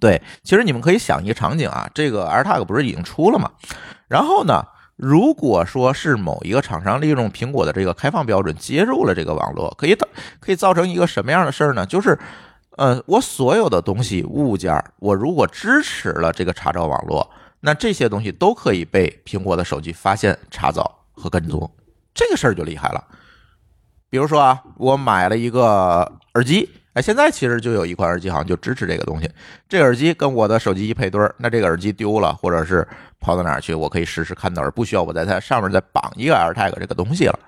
对，其实你们可以想一个场景啊，这个 AirTag 不是已经出了嘛？然后呢？如果说是某一个厂商利用苹果的这个开放标准接入了这个网络，可以导可以造成一个什么样的事儿呢？就是，呃，我所有的东西物件，我如果支持了这个查找网络，那这些东西都可以被苹果的手机发现、查找和跟踪。这个事儿就厉害了。比如说啊，我买了一个耳机。现在其实就有一款耳机，好像就支持这个东西。这耳机跟我的手机一配对儿，那这个耳机丢了，或者是跑到哪儿去，我可以实时看到，而不需要我在它上面再绑一个 AirTag 这个东西了。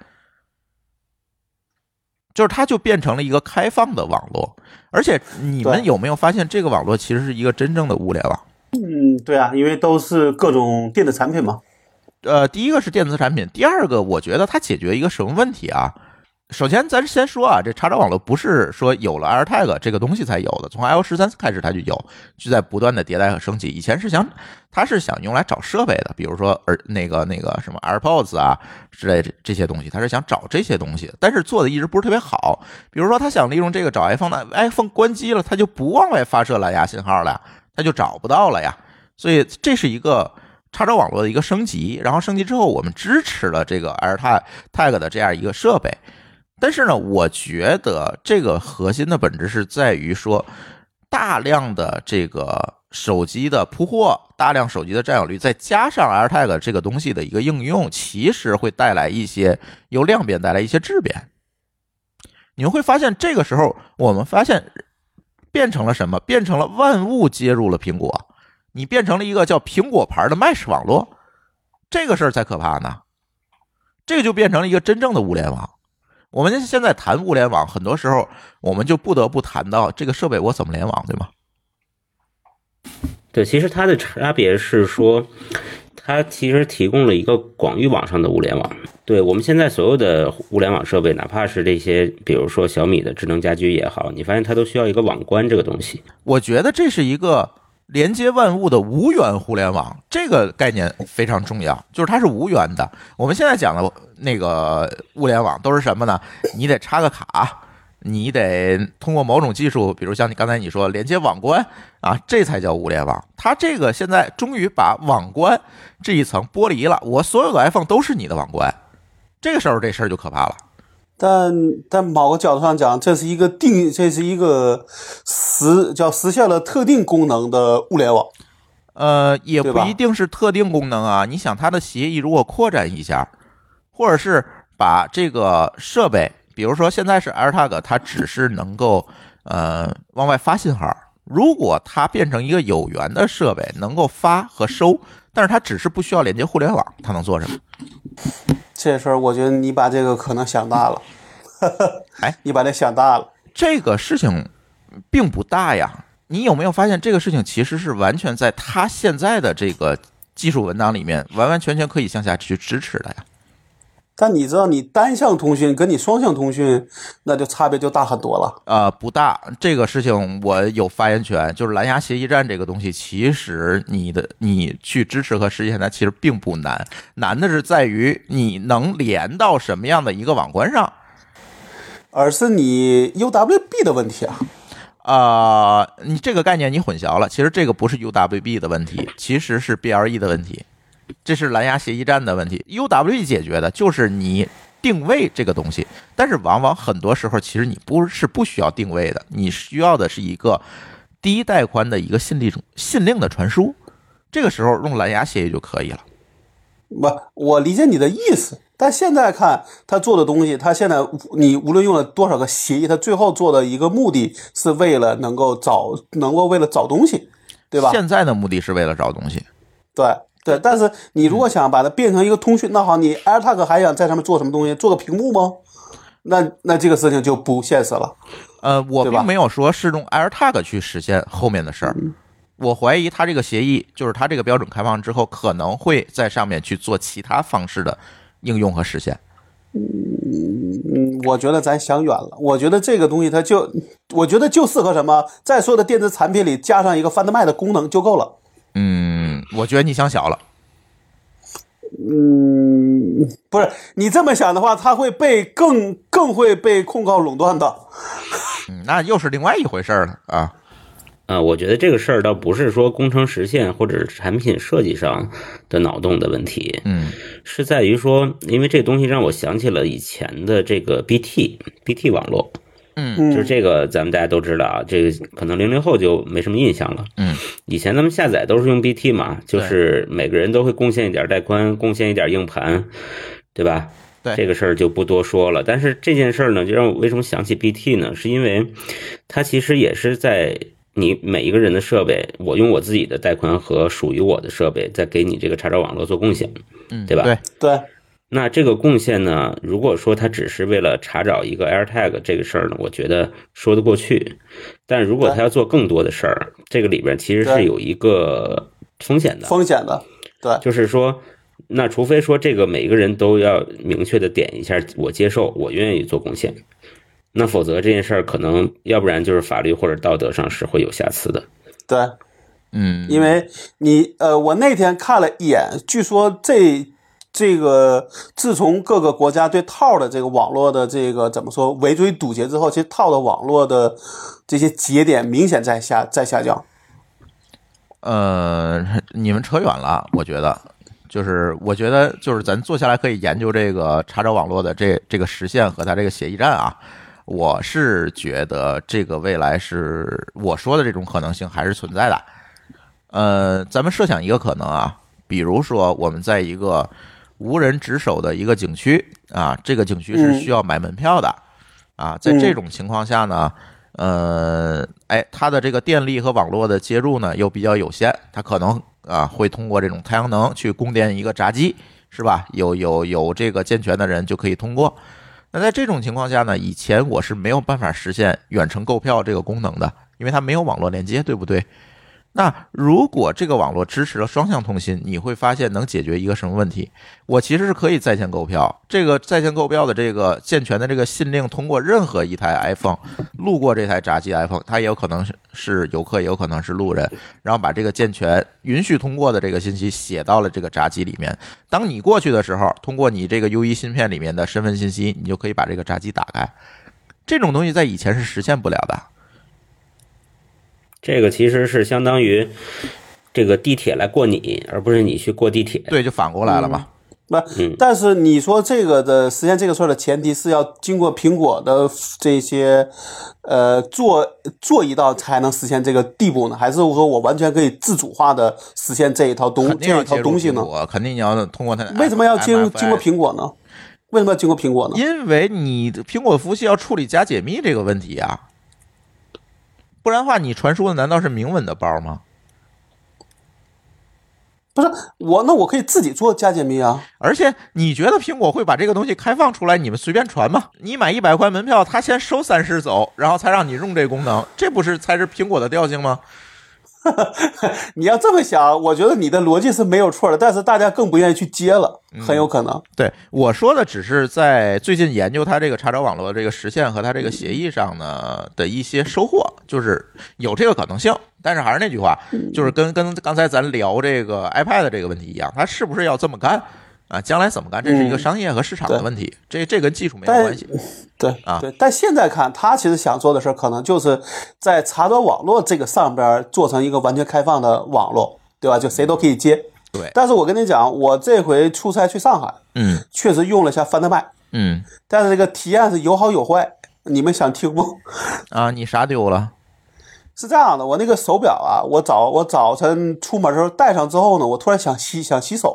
就是它就变成了一个开放的网络，而且你们有没有发现，这个网络其实是一个真正的物联网？嗯，对啊，因为都是各种电子产品嘛。呃，第一个是电子产品，第二个我觉得它解决一个什么问题啊？首先，咱先说啊，这查找网络不是说有了 AirTag 这个东西才有的，从 iOS 十三开始它就有，就在不断的迭代和升级。以前是想，它是想用来找设备的，比如说耳那个那个什么 AirPods 啊之类这这些东西，它是想找这些东西，但是做的一直不是特别好。比如说，他想利用这个找 iPhone 的 iPhone 关机了，它就不往外发射蓝牙信号了，它就找不到了呀。所以这是一个查找网络的一个升级，然后升级之后，我们支持了这个 AirTag 的这样一个设备。但是呢，我觉得这个核心的本质是在于说，大量的这个手机的铺货，大量手机的占有率，再加上 AirTag 这个东西的一个应用，其实会带来一些由量变带来一些质变。你们会发现，这个时候我们发现变成了什么？变成了万物接入了苹果，你变成了一个叫苹果牌的 Mesh 网络，这个事儿才可怕呢。这个就变成了一个真正的物联网。我们现在谈物联网，很多时候我们就不得不谈到这个设备我怎么联网，对吗？对，其实它的差别是说，它其实提供了一个广域网上的物联网。对我们现在所有的物联网设备，哪怕是这些，比如说小米的智能家居也好，你发现它都需要一个网关这个东西。我觉得这是一个连接万物的无源互联网，这个概念非常重要，就是它是无源的。我们现在讲的那个物联网都是什么呢？你得插个卡。你得通过某种技术，比如像你刚才你说连接网关啊，这才叫物联网。它这个现在终于把网关这一层剥离了，我所有的 iPhone 都是你的网关，这个时候这事儿就可怕了。但但某个角度上讲，这是一个定，这是一个实叫实现了特定功能的物联网。呃，也不一定是特定功能啊。你想它的协议如果扩展一下，或者是把这个设备。比如说，现在是 AirTag，它只是能够呃往外发信号。如果它变成一个有源的设备，能够发和收，但是它只是不需要连接互联网，它能做什么？这事儿我觉得你把这个可能想大了。哎，<laughs> 你把这想大了。这个事情并不大呀。你有没有发现，这个事情其实是完全在它现在的这个技术文档里面，完完全全可以向下去支持的呀？但你知道，你单向通讯跟你双向通讯，那就差别就大很多了。呃，不大，这个事情我有发言权。就是蓝牙协议站这个东西，其实你的你去支持和实现它，其实并不难，难的是在于你能连到什么样的一个网关上，而是你 UWB 的问题啊。啊，你这个概念你混淆了，其实这个不是 UWB 的问题，其实是 BLE 的问题。这是蓝牙协议站的问题，UWB 解决的就是你定位这个东西，但是往往很多时候其实你不是不需要定位的，你需要的是一个低带宽的一个信令信令的传输，这个时候用蓝牙协议就可以了。不，我理解你的意思，但现在看他做的东西，他现在你无论用了多少个协议，他最后做的一个目的是为了能够找，能够为了找东西，对吧？现在的目的是为了找东西，对。对，但是你如果想把它变成一个通讯，那好，你 AirTag 还想在上面做什么东西？做个屏幕吗？那那这个事情就不现实了。呃，我并没有说是用 AirTag 去实现后面的事儿。我怀疑它这个协议，就是它这个标准开放之后，可能会在上面去做其他方式的应用和实现。嗯，我觉得咱想远了。我觉得这个东西它就，我觉得就适合什么，在所有的电子产品里加上一个 Find My 的功能就够了。嗯，我觉得你想小了。嗯，不是你这么想的话，它会被更更会被控告垄断的。嗯，那又是另外一回事了啊。啊，我觉得这个事儿倒不是说工程实现或者产品设计上的脑洞的问题，嗯，是在于说，因为这东西让我想起了以前的这个 BT BT 网络。嗯，就是这个，咱们大家都知道啊，这个可能零零后就没什么印象了。嗯，以前咱们下载都是用 BT 嘛，就是每个人都会贡献一点带宽，贡献一点硬盘，对吧？对，这个事儿就不多说了。但是这件事儿呢，就让我为什么想起 BT 呢？是因为它其实也是在你每一个人的设备，我用我自己的带宽和属于我的设备，在给你这个查找网络做贡献，嗯，对吧？对对。那这个贡献呢？如果说他只是为了查找一个 AirTag 这个事儿呢，我觉得说得过去。但如果他要做更多的事儿，这个里边其实是有一个风险的。风险的，对，就是说，那除非说这个每个人都要明确的点一下，我接受，我愿意做贡献，那否则这件事儿可能要不然就是法律或者道德上是会有瑕疵的。对，嗯，因为你呃，我那天看了一眼，据说这。这个自从各个国家对套的这个网络的这个怎么说围追堵截之后，其实套的网络的这些节点明显在下在下降。呃，你们扯远了，我觉得就是我觉得就是咱坐下来可以研究这个查找网络的这这个实现和它这个协议站啊。我是觉得这个未来是我说的这种可能性还是存在的。呃，咱们设想一个可能啊，比如说我们在一个无人值守的一个景区啊，这个景区是需要买门票的啊。在这种情况下呢，呃，哎，它的这个电力和网络的接入呢又比较有限，它可能啊会通过这种太阳能去供电一个闸机，是吧？有有有这个健全的人就可以通过。那在这种情况下呢，以前我是没有办法实现远程购票这个功能的，因为它没有网络连接，对不对？那如果这个网络支持了双向通信，你会发现能解决一个什么问题？我其实是可以在线购票，这个在线购票的这个健全的这个信令，通过任何一台 iPhone 路过这台闸机 iPhone，它也有可能是是游客，也有可能是路人，然后把这个健全允许通过的这个信息写到了这个闸机里面。当你过去的时候，通过你这个 U1 芯片里面的身份信息，你就可以把这个闸机打开。这种东西在以前是实现不了的。这个其实是相当于这个地铁来过你，而不是你去过地铁。对，就反过来了嘛。不，但是你说这个的实现这个事儿的前提是要经过苹果的这些呃做做一道才能实现这个地步呢？还是说我完全可以自主化的实现这一套东这一套东西呢？我肯定你要通过它。为什么要经经过苹果呢？为什么要经过苹果呢？因为你的苹果服务器要处理加解密这个问题啊。不然的话，你传输的难道是明文的包吗？不是我，那我可以自己做加解密啊。而且你觉得苹果会把这个东西开放出来，你们随便传吗？你买一百块门票，他先收三十走，然后才让你用这功能，这不是才是苹果的调性吗？<laughs> 你要这么想，我觉得你的逻辑是没有错的，但是大家更不愿意去接了，很有可能。对我说的只是在最近研究它这个查找网络这个实现和它这个协议上呢的一些收获，就是有这个可能性。但是还是那句话，就是跟跟刚才咱聊这个 iPad 这个问题一样，它是不是要这么干？啊，将来怎么干？这是一个商业和市场的问题，这这跟技术没有关系。对啊，对。但现在看，他其实想做的事儿，可能就是在查找网络这个上边做成一个完全开放的网络，对吧？就谁都可以接。对。但是我跟你讲，我这回出差去上海，嗯，确实用了一下范德麦，嗯，但是这个体验是有好有坏。你们想听不？啊，你啥丢了？是这样的，我那个手表啊，我早我早晨出门的时候戴上之后呢，我突然想洗想洗手。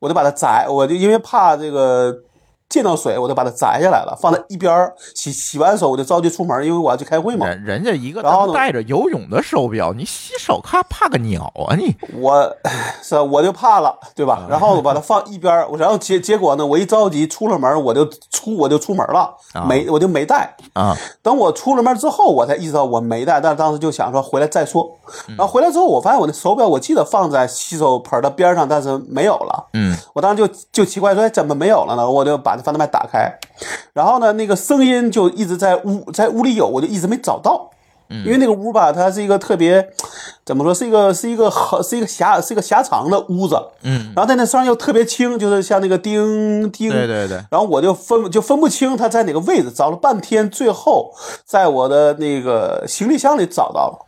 我就把它摘，我就因为怕这个。见到水我就把它摘下来了，放在一边儿洗洗完手我就着急出门，因为我要去开会嘛。人家一个然后带着游泳的手表，你洗手怕怕个鸟啊你！我 <laughs> 是我就怕了，对吧？然后我把它放一边儿，然后结结果呢，我一着急出了门，我就出我就出门了，没我就没带啊。等我出了门之后，我才意识到我没带，但是当时就想说回来再说。然后回来之后，我发现我的手表我记得放在洗手盆的边上，但是没有了。嗯，我当时就就奇怪说怎么没有了呢？我就把。范德麦打开，然后呢，那个声音就一直在屋，在屋里有，我就一直没找到。嗯，因为那个屋吧，它是一个特别，怎么说，是一个是一个很是一个狭是一个狭长的屋子。嗯，然后在那声又特别轻，就是像那个叮叮。对对对。然后我就分就分不清它在哪个位置，找了半天，最后在我的那个行李箱里找到了。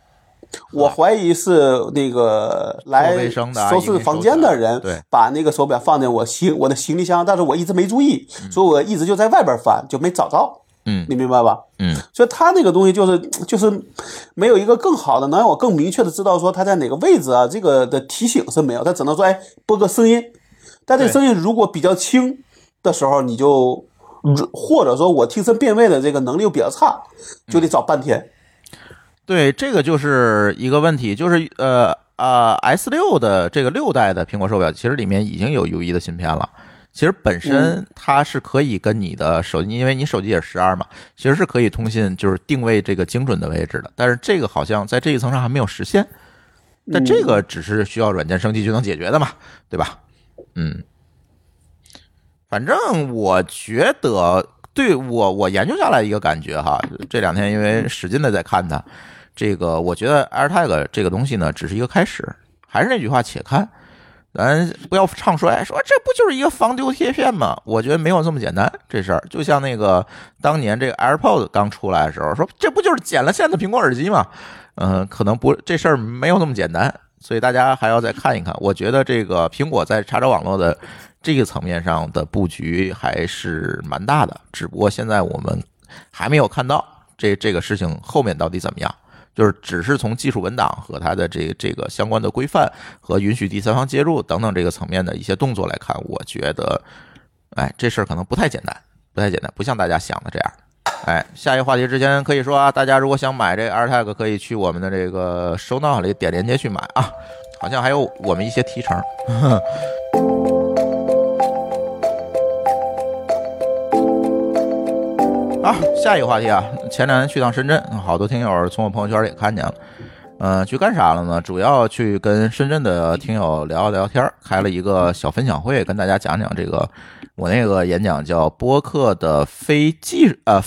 我怀疑是那个来收拾房间的人，把那个手表放在我行我的行李箱，但是我一直没注意，所以我一直就在外边翻，就没找到。嗯，你明白吧？嗯，所以他那个东西就是就是没有一个更好的能让我更明确的知道说他在哪个位置啊，这个的提醒是没有，他只能说哎播个声音，但这个声音如果比较轻的时候，你就或者说我听声辨位的这个能力又比较差，就得找半天。对，这个就是一个问题，就是呃啊，S 六的这个六代的苹果手表，其实里面已经有 U 一的芯片了。其实本身它是可以跟你的手机，因为你手机也是十二嘛，其实是可以通信，就是定位这个精准的位置的。但是这个好像在这一层上还没有实现。但这个只是需要软件升级就能解决的嘛，对吧？嗯，反正我觉得，对我我研究下来一个感觉哈，这两天因为使劲的在看它。这个我觉得 AirTag 这个东西呢，只是一个开始。还是那句话，且看，咱不要唱衰，说这不就是一个防丢贴片吗？我觉得没有这么简单，这事儿就像那个当年这个 AirPods 刚出来的时候，说这不就是剪了线的苹果耳机吗？嗯，可能不，这事儿没有那么简单，所以大家还要再看一看。我觉得这个苹果在查找网络的这个层面上的布局还是蛮大的，只不过现在我们还没有看到这这个事情后面到底怎么样。就是只是从技术文档和它的这这个相关的规范和允许第三方介入等等这个层面的一些动作来看，我觉得，哎，这事儿可能不太简单，不太简单，不像大家想的这样。哎，下一个话题之前可以说啊，大家如果想买这 AirTag，可以去我们的这个收纳里点链接去买啊，好像还有我们一些提成。好，下一个话题啊，前两天去趟深圳，好多听友从我朋友圈里看见了。嗯，去干啥了呢？主要去跟深圳的听友聊聊天，开了一个小分享会，跟大家讲讲这个。我那个演讲叫播客的非技呃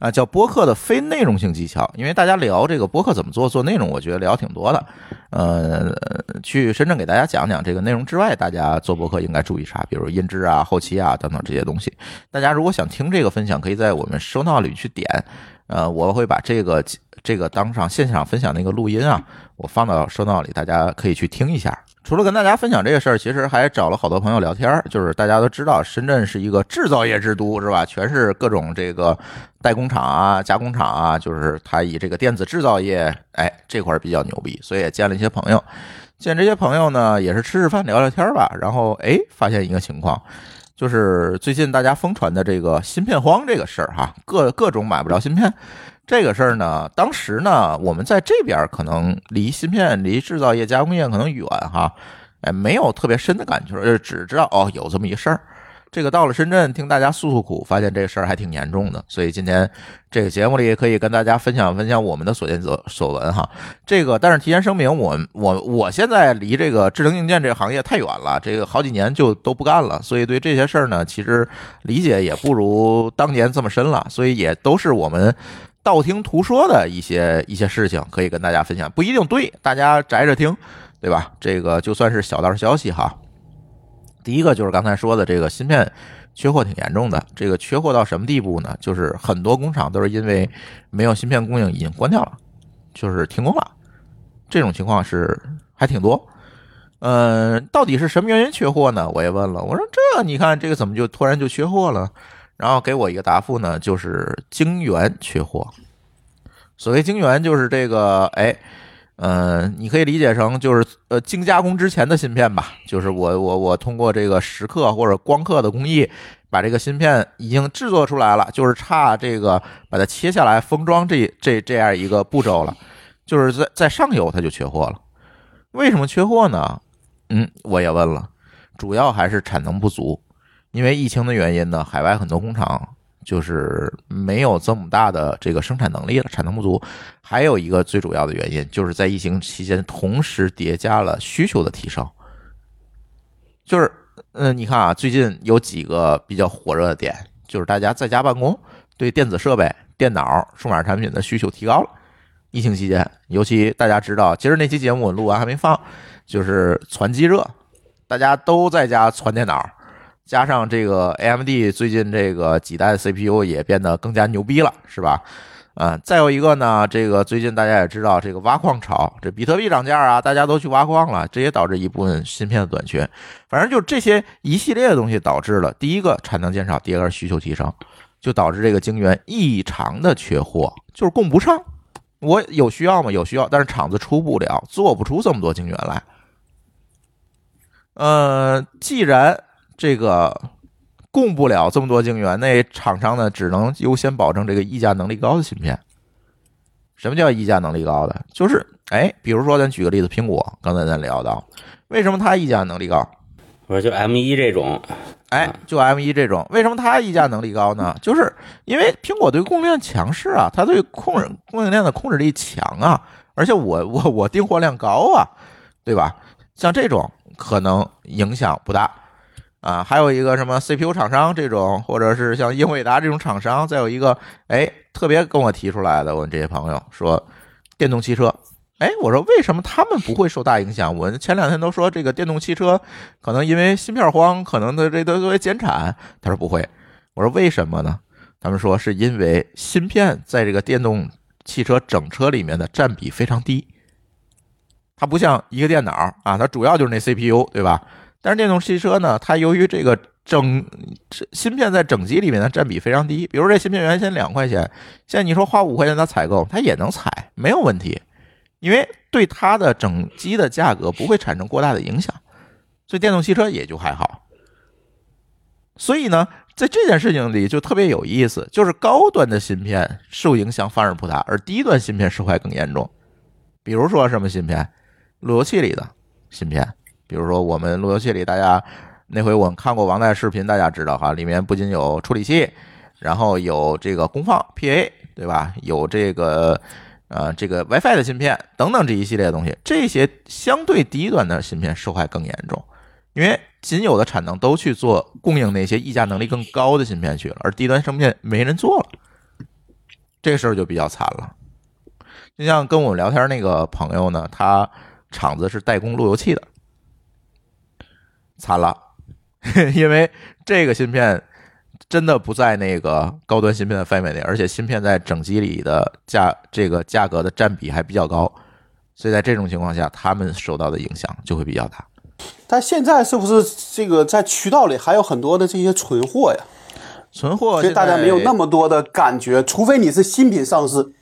啊叫播客的非内容性技巧，因为大家聊这个播客怎么做做内容，我觉得聊挺多的。呃，去深圳给大家讲讲这个内容之外，大家做播客应该注意啥，比如音质啊、后期啊等等这些东西。大家如果想听这个分享，可以在我们收纳里去点。呃，我会把这个这个当上现场分享那个录音啊，我放到收纳里，大家可以去听一下。除了跟大家分享这个事儿，其实还找了好多朋友聊天儿。就是大家都知道，深圳是一个制造业之都，是吧？全是各种这个代工厂啊、加工厂啊，就是它以这个电子制造业，哎，这块比较牛逼，所以也见了一些朋友。见这些朋友呢，也是吃吃饭、聊聊天儿吧。然后哎，发现一个情况，就是最近大家疯传的这个芯片荒这个事儿哈，各各种买不着芯片。这个事儿呢，当时呢，我们在这边可能离芯片、离制造业、加工业可能远哈，哎，没有特别深的感觉，就只知道哦，有这么一事儿。这个到了深圳听大家诉诉苦，发现这事儿还挺严重的，所以今天这个节目里可以跟大家分享分享我们的所见所所闻哈。这个，但是提前声明，我我我现在离这个智能硬件这个行业太远了，这个好几年就都不干了，所以对这些事儿呢，其实理解也不如当年这么深了，所以也都是我们。道听途说的一些一些事情可以跟大家分享，不一定对，大家宅着听，对吧？这个就算是小道消息哈。第一个就是刚才说的这个芯片缺货挺严重的，这个缺货到什么地步呢？就是很多工厂都是因为没有芯片供应已经关掉了，就是停工了。这种情况是还挺多。嗯，到底是什么原因缺货呢？我也问了，我说这你看这个怎么就突然就缺货了？然后给我一个答复呢，就是晶圆缺货。所谓晶圆，就是这个，哎，嗯，你可以理解成就是呃精加工之前的芯片吧，就是我我我通过这个蚀刻或者光刻的工艺，把这个芯片已经制作出来了，就是差这个把它切下来封装这这这样一个步骤了，就是在在上游它就缺货了。为什么缺货呢？嗯，我也问了，主要还是产能不足。因为疫情的原因呢，海外很多工厂就是没有这么大的这个生产能力了，产能不足。还有一个最主要的原因，就是在疫情期间同时叠加了需求的提升。就是，嗯，你看啊，最近有几个比较火热的点，就是大家在家办公，对电子设备、电脑、数码产品的需求提高了。疫情期间，尤其大家知道，今儿那期节目我录完还没放，就是传机热，大家都在家传电脑。加上这个 AMD 最近这个几代 CPU 也变得更加牛逼了，是吧？嗯，再有一个呢，这个最近大家也知道，这个挖矿潮，这比特币涨价啊，大家都去挖矿了，这也导致一部分芯片的短缺。反正就这些一系列的东西导致了，第一个产能减少，第二个需求提升，就导致这个晶圆异常的缺货，就是供不上。我有需要吗？有需要，但是厂子出不了，做不出这么多晶圆来。呃，既然这个供不了这么多晶圆，那厂商呢只能优先保证这个溢价能力高的芯片。什么叫溢价能力高的？就是哎，比如说咱举个例子，苹果，刚才咱聊到，为什么它溢价能力高？我说就 M 一这种，哎，就 M 一这种，为什么它溢价能力高呢？就是因为苹果对供应链强势啊，它对控制供应链的控制力强啊，而且我我我订货量高啊，对吧？像这种可能影响不大。啊，还有一个什么 CPU 厂商这种，或者是像英伟达这种厂商，再有一个，哎，特别跟我提出来的，我这些朋友说，电动汽车，哎，我说为什么他们不会受大影响？我前两天都说这个电动汽车可能因为芯片荒，可能的这都都会减产。他说不会，我说为什么呢？他们说是因为芯片在这个电动汽车整车里面的占比非常低，它不像一个电脑啊，它主要就是那 CPU，对吧？但是电动汽车呢，它由于这个整芯片在整机里面的占比非常低，比如这芯片原先两块钱，现在你说花五块钱它采购，它也能采，没有问题，因为对它的整机的价格不会产生过大的影响，所以电动汽车也就还好。所以呢，在这件事情里就特别有意思，就是高端的芯片受影响反而不大，而低端芯片受害更严重。比如说什么芯片，路由器里的芯片。比如说，我们路由器里，大家那回我们看过王代视频，大家知道哈，里面不仅有处理器，然后有这个功放 PA，对吧？有这个呃，这个 WiFi 的芯片等等这一系列东西，这些相对低端的芯片受害更严重，因为仅有的产能都去做供应那些溢价能力更高的芯片去了，而低端芯片没人做了，这事儿就比较惨了。就像跟我们聊天那个朋友呢，他厂子是代工路由器的，惨了，<laughs> 因为这个芯片。真的不在那个高端芯片的范围内，而且芯片在整机里的价这个价格的占比还比较高，所以在这种情况下，他们受到的影响就会比较大。但现在是不是这个在渠道里还有很多的这些存货呀？存货，所以大家没有那么多的感觉，除非你是新品上市。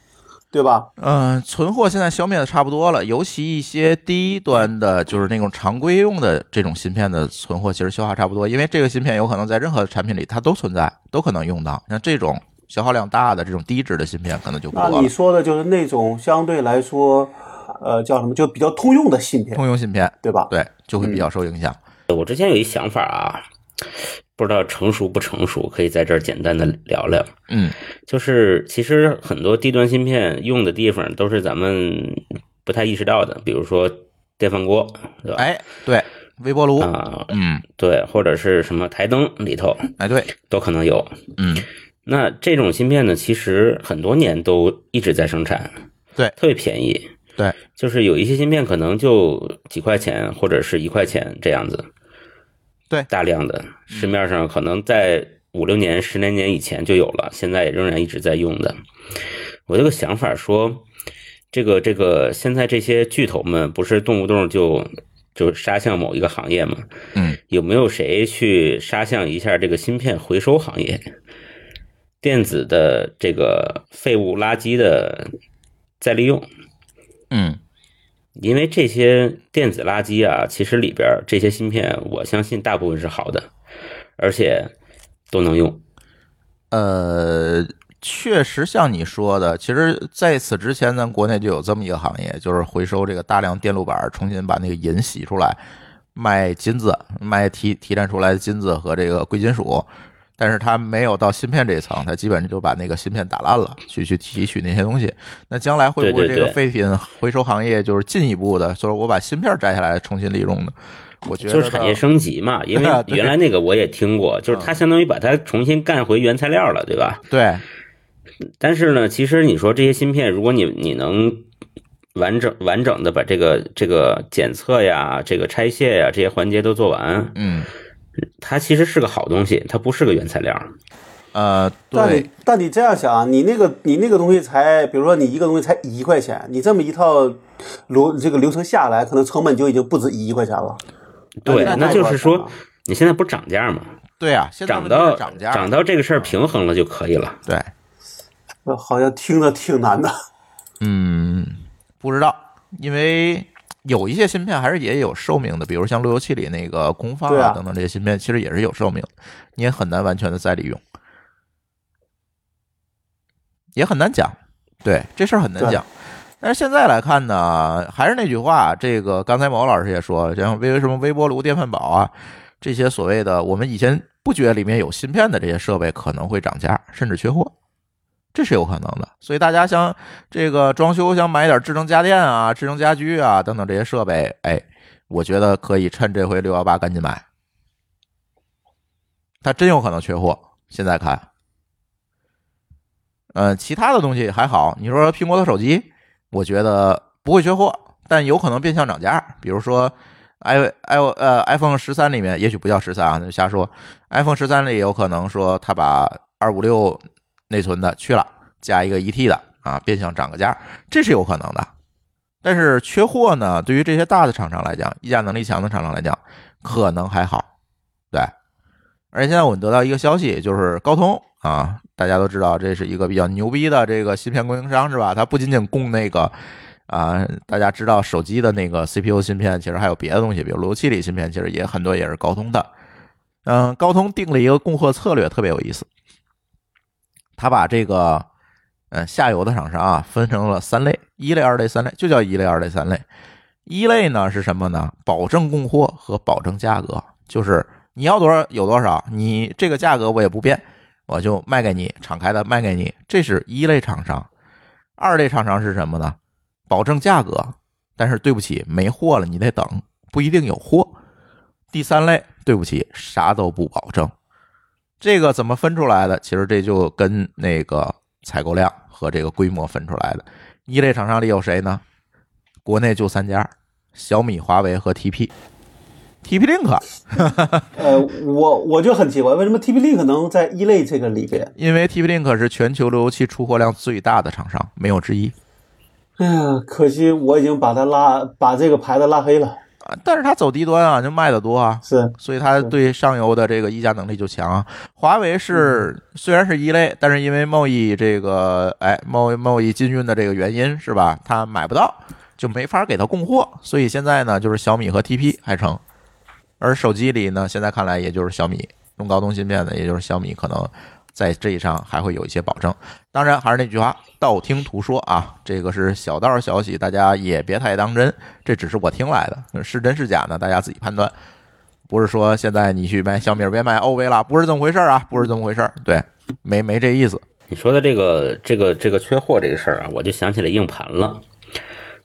对吧？嗯，存货现在消灭的差不多了，尤其一些低端的，就是那种常规用的这种芯片的存货，其实消耗差不多。因为这个芯片有可能在任何产品里它都存在，都可能用到。像这种消耗量大的这种低值的芯片，可能就不多了。那你说的就是那种相对来说，呃，叫什么？就比较通用的芯片，通用芯片，对吧？对，就会比较受影响。我之前有一想法啊。不知道成熟不成熟，可以在这儿简单的聊聊。嗯，就是其实很多低端芯片用的地方都是咱们不太意识到的，比如说电饭锅，对吧？哎，对，微波炉啊，嗯，对，或者是什么台灯里头，哎，对，都可能有。嗯，那这种芯片呢，其实很多年都一直在生产，对，特别便宜，对，就是有一些芯片可能就几块钱或者是一块钱这样子。对，大量的市面上可能在五六年、十来年以前就有了，现在也仍然一直在用的。我这个想法说，这个这个现在这些巨头们不是动不动就就杀向某一个行业吗？嗯，有没有谁去杀向一下这个芯片回收行业？电子的这个废物垃圾的再利用？嗯。因为这些电子垃圾啊，其实里边这些芯片，我相信大部分是好的，而且都能用。呃，确实像你说的，其实在此之前，咱国内就有这么一个行业，就是回收这个大量电路板，重新把那个银洗出来，卖金子，卖提提炼出来的金子和这个贵金属。但是它没有到芯片这一层，它基本上就把那个芯片打烂了，去去提取那些东西。那将来会不会这个废品回收行业就是进一步的，就是我把芯片摘下来重新利用呢？我觉得就是产业升级嘛，<laughs> 因为原来那个我也听过，就是它相当于把它重新干回原材料了，对吧？对。但是呢，其实你说这些芯片，如果你你能完整完整的把这个这个检测呀、这个拆卸呀这些环节都做完，嗯。它其实是个好东西，它不是个原材料。呃，但你但你这样想，你那个你那个东西才，比如说你一个东西才一块钱，你这么一套流这个流程下来，可能成本就已经不止一亿块钱了。对，那就是说你现在不涨价吗？对啊，涨到涨价，涨到这个事儿平衡了就可以了。对，我好像听着挺难的。嗯，不知道，因为。有一些芯片还是也有寿命的，比如像路由器里那个功放啊等等这些芯片，其实也是有寿命，你也很难完全的再利用，也很难讲。对，这事儿很难讲。但是现在来看呢，还是那句话，这个刚才毛老师也说，像微什么微波炉、电饭煲啊这些所谓的我们以前不觉得里面有芯片的这些设备可能会涨价，甚至缺货。这是有可能的，所以大家想这个装修，想买点智能家电啊、智能家居啊等等这些设备，哎，我觉得可以趁这回六幺八赶紧买，它真有可能缺货。现在看，呃，其他的东西还好。你说苹果的手机，我觉得不会缺货，但有可能变相涨价。比如说，i i 呃 iPhone 十三里面，也许不叫十三啊，那就瞎说。iPhone 十三里有可能说它把二五六。内存的去了，加一个一 T 的啊，变相涨个价，这是有可能的。但是缺货呢，对于这些大的厂商来讲，议价能力强的厂商来讲，可能还好。对，而且现在我们得到一个消息，就是高通啊，大家都知道这是一个比较牛逼的这个芯片供应商，是吧？它不仅仅供那个啊，大家知道手机的那个 CPU 芯片，其实还有别的东西，比如路由器里芯片，其实也很多也是高通的。嗯，高通定了一个供货策略，特别有意思。他把这个，嗯，下游的厂商啊，分成了三类：一类、二类、三类，就叫一类、二类、三类。一类呢是什么呢？保证供货和保证价格，就是你要多少有多少，你这个价格我也不变，我就卖给你，敞开的卖给你，这是一类厂商。二类厂商是什么呢？保证价格，但是对不起，没货了，你得等，不一定有货。第三类，对不起，啥都不保证。这个怎么分出来的？其实这就跟那个采购量和这个规模分出来的。一类厂商里有谁呢？国内就三家：小米、华为和 TP。TP-Link，<laughs> 呃，我我就很奇怪，为什么 TP-Link 能在一类这个里边？因为 TP-Link 是全球路由器出货量最大的厂商，没有之一。哎呀，可惜我已经把它拉，把这个牌子拉黑了。啊，但是它走低端啊，就卖的多啊，是，所以它对上游的这个议价能力就强。啊华为是虽然是一类，但是因为贸易这个，哎，贸易贸易禁运的这个原因，是吧？它买不到，就没法给它供货，所以现在呢，就是小米和 TP 还成。而手机里呢，现在看来也就是小米用高通芯片的，也就是小米可能在这一上还会有一些保证。当然还是那句话，道听途说啊，这个是小道消息，大家也别太当真。这只是我听来的，是真是假呢？大家自己判断。不是说现在你去买小米别买 OV 了，不是这么回事啊，不是这么回事对，没没这意思。你说的这个这个这个缺货这个事儿啊，我就想起来硬盘了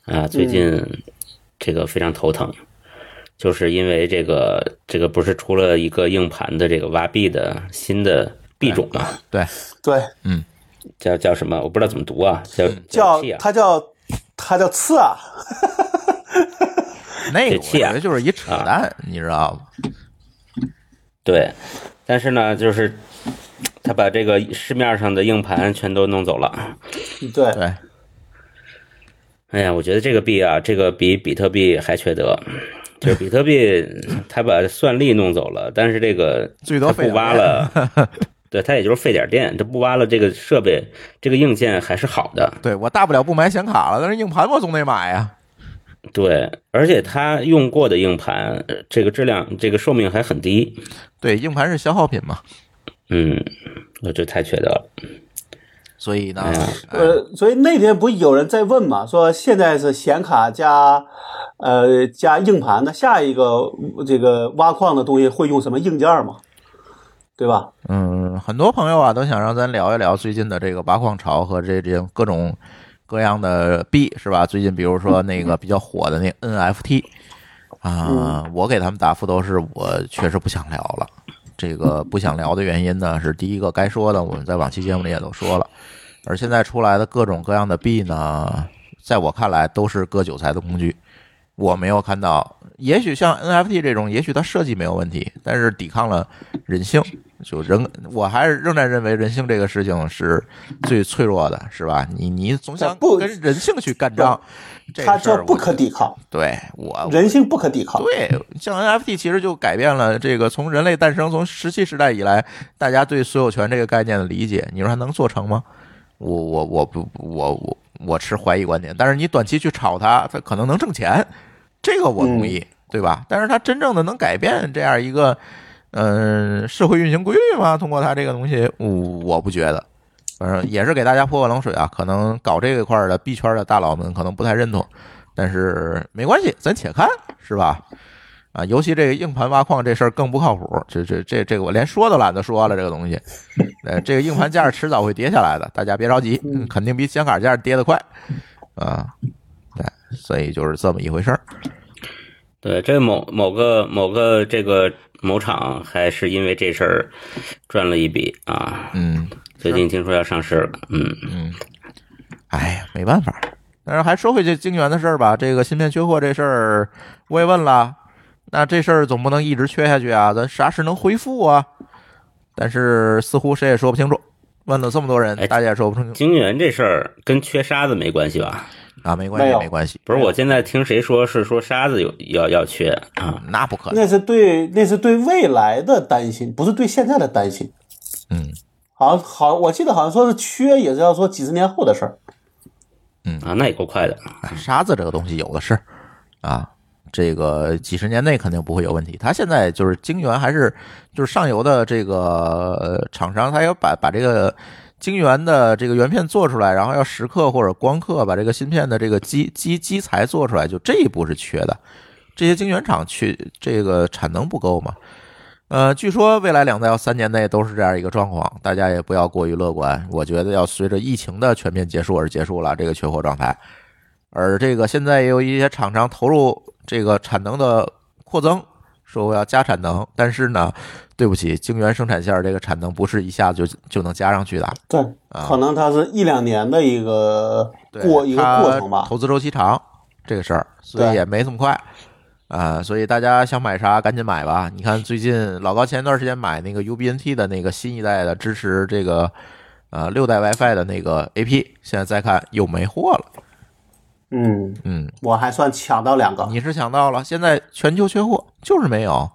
啊，最近这个非常头疼。就是因为这个，这个不是出了一个硬盘的这个挖币的新的币种嘛？对对，嗯，叫叫什么？我不知道怎么读啊，叫叫它叫它叫次啊，<laughs> 那个我觉得就是一扯淡，你知道吗？对，但是呢，就是他把这个市面上的硬盘全都弄走了。对对。哎呀，我觉得这个币啊，这个比比特币还缺德。就是比特币，他把算力弄走了，但是这个最多不挖了，<laughs> 对它也就是费点电，这不挖了，这个设备这个硬件还是好的。对我大不了不买显卡了，但是硬盘我总得买呀。对，而且它用过的硬盘，这个质量，这个寿命还很低。对，硬盘是消耗品嘛。嗯，我这太缺德了。所以呢，呃，所以那天不有人在问嘛，说现在是显卡加。呃，加硬盘那下一个这个挖矿的东西会用什么硬件嘛？对吧？嗯，很多朋友啊都想让咱聊一聊最近的这个挖矿潮和这这各种各样的币，是吧？最近比如说那个比较火的那 NFT 啊，我给他们答复都是我确实不想聊了。这个不想聊的原因呢，是第一个该说的我们在往期节目里也都说了，而现在出来的各种各样的币呢，在我看来都是割韭菜的工具。我没有看到，也许像 NFT 这种，也许它设计没有问题，但是抵抗了人性，就人，我还是仍然认为人性这个事情是最脆弱的，是吧？你你总想跟人性去干仗，它叫不可抵抗。对我，人性不可抵抗。对，像 NFT 其实就改变了这个从人类诞生从石器时代以来，大家对所有权这个概念的理解。你说它能做成吗？我我我不我我我持怀疑观点。但是你短期去炒它，它可能能挣钱。这个我同意，对吧？但是它真正的能改变这样一个，嗯，社会运行规律吗？通过它这个东西，我我不觉得。反正也是给大家泼个冷水啊。可能搞这一块的币圈的大佬们可能不太认同，但是没关系，咱且看，是吧？啊，尤其这个硬盘挖矿这事儿更不靠谱。这这这这个我连说都懒得说了。这个东西，呃，这个硬盘价迟早会跌下来的，大家别着急，肯定比显卡价跌得快啊。对，所以就是这么一回事儿。对，这某某个某个这个某厂还是因为这事儿赚了一笔啊。嗯，最近听说要上市了。嗯嗯。哎呀，没办法。但是还说回这晶圆的事儿吧，这个芯片缺货这事儿我也问了。那这事儿总不能一直缺下去啊，咱啥时能恢复啊？但是似乎谁也说不清楚。问了这么多人，大家也说不清楚。晶圆这事儿跟缺沙子没关系吧？啊，没关系，没关系。不是，我现在听谁说是说沙子有要要缺啊？那不可能。那是对，那是对未来的担心，不是对现在的担心。嗯，好像好，我记得好像说是缺，也是要说几十年后的事儿。嗯啊，那也够快的。沙子这个东西有的是啊，这个几十年内肯定不会有问题。它现在就是晶圆，还是就是上游的这个厂商，他要把把这个。晶圆的这个原片做出来，然后要蚀刻或者光刻，把这个芯片的这个基基基材做出来，就这一步是缺的。这些晶圆厂去这个产能不够嘛？呃，据说未来两到三年内都是这样一个状况，大家也不要过于乐观。我觉得要随着疫情的全面结束而结束了这个缺货状态，而这个现在也有一些厂商投入这个产能的扩增，说我要加产能，但是呢，对不起，晶圆生产线这个产能不是一下子就就能加上去的，对，可能它是一两年的一个过一个过程吧，投资周期长这个事儿，所以也没这么快。啊，所以大家想买啥赶紧买吧！你看最近老高前一段时间买那个 UBNT 的那个新一代的支持这个呃六代 WiFi 的那个 AP，现在再看又没货了。嗯嗯，我还算抢到两个。你是抢到了，现在全球缺货就是没有。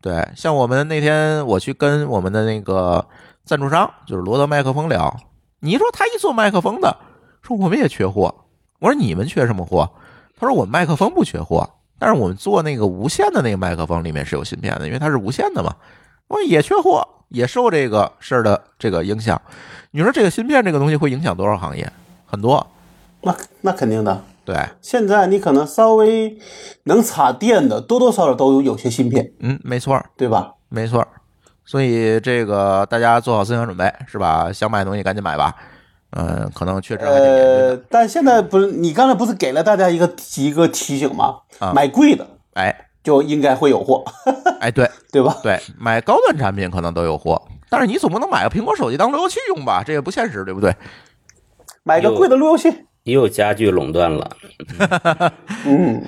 对，像我们那天我去跟我们的那个赞助商就是罗德麦克风聊，你说他一做麦克风的，说我们也缺货。我说你们缺什么货？他说我们麦克风不缺货。但是我们做那个无线的那个麦克风里面是有芯片的，因为它是无线的嘛。我说也缺货，也受这个事儿的这个影响。你说这个芯片这个东西会影响多少行业？很多。那那肯定的。对。现在你可能稍微能插电的，多多少少都有有些芯片。嗯，没错，对吧？没错。所以这个大家做好思想准备，是吧？想买东西赶紧买吧。嗯，可能确实还呃，但现在不是你刚才不是给了大家一个一个提醒吗？啊，买贵的，哎，就应该会有货。哎，对 <laughs> 对吧？对，买高端产品可能都有货，但是你总不能买个苹果手机当路由器用吧？这也不现实，对不对？买个贵的路由器，又加剧垄断了。<laughs> 嗯。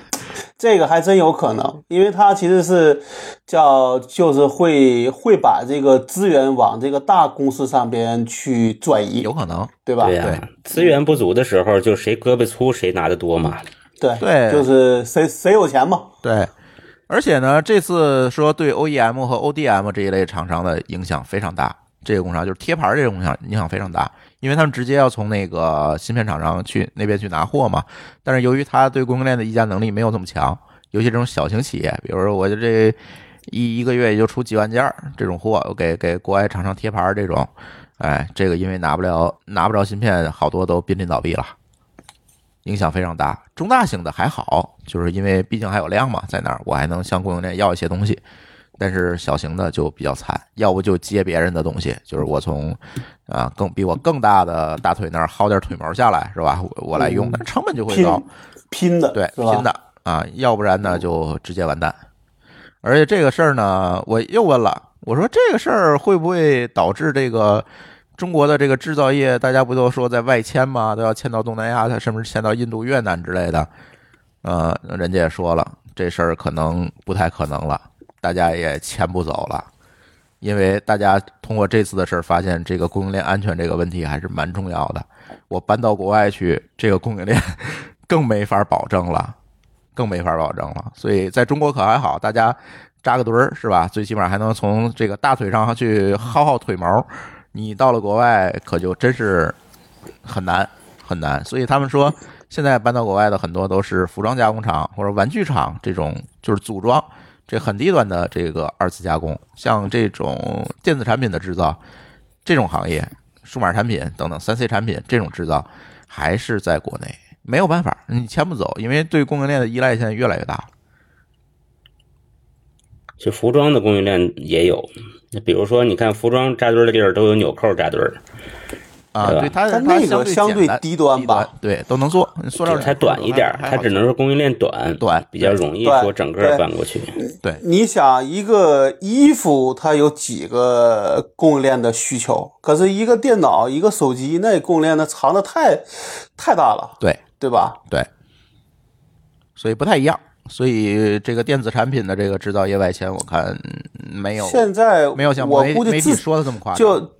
这个还真有可能，因为它其实是叫就是会会把这个资源往这个大公司上边去转移，有可能，对吧？对呀，资源不足的时候，就谁胳膊粗谁拿的多嘛。对对，就是谁谁有钱嘛。对，而且呢，这次说对 OEM 和 ODM 这一类厂商的影响非常大，这个工厂就是贴牌这个工厂影响非常大。因为他们直接要从那个芯片厂商去那边去拿货嘛，但是由于他对供应链的议价能力没有那么强，尤其这种小型企业，比如说我就这一一个月也就出几万件这种货，我给给国外厂商贴牌这种，哎，这个因为拿不了拿不着芯片，好多都濒临倒闭了，影响非常大。中大型的还好，就是因为毕竟还有量嘛，在那儿我还能向供应链要一些东西。但是小型的就比较惨，要不就接别人的东西，就是我从啊更比我更大的大腿那儿薅点腿毛下来，是吧？我我来用，成本就会高，拼的对拼的啊，要不然呢就直接完蛋。而且这个事儿呢，我又问了，我说这个事儿会不会导致这个中国的这个制造业，大家不都说在外迁吗？都要迁到东南亚，甚至迁到印度、越南之类的？呃，人家也说了，这事儿可能不太可能了。大家也迁不走了，因为大家通过这次的事儿发现，这个供应链安全这个问题还是蛮重要的。我搬到国外去，这个供应链 <laughs> 更没法保证了，更没法保证了。所以在中国可还好，大家扎个堆儿是吧？最起码还能从这个大腿上去薅薅腿毛。你到了国外，可就真是很难很难。所以他们说，现在搬到国外的很多都是服装加工厂或者玩具厂这种，就是组装。这很低端的这个二次加工，像这种电子产品的制造，这种行业，数码产品等等三 C 产品这种制造，还是在国内没有办法，你迁不走，因为对供应链的依赖现在越来越大。就服装的供应链也有，那比如说，你看服装扎堆的地儿都有纽扣扎堆儿。啊，对它它那个相对低端吧，对都能做，塑料它短一点，它只能说供应链短，短比较容易说整个搬过去。对，你想一个衣服它有几个供应链的需求，可是一个电脑、一个手机那供应链那长的太太大了，对对吧？对，所以不太一样。所以这个电子产品的这个制造业外迁，我看没有现在没有像我估计媒体说的这么夸张。就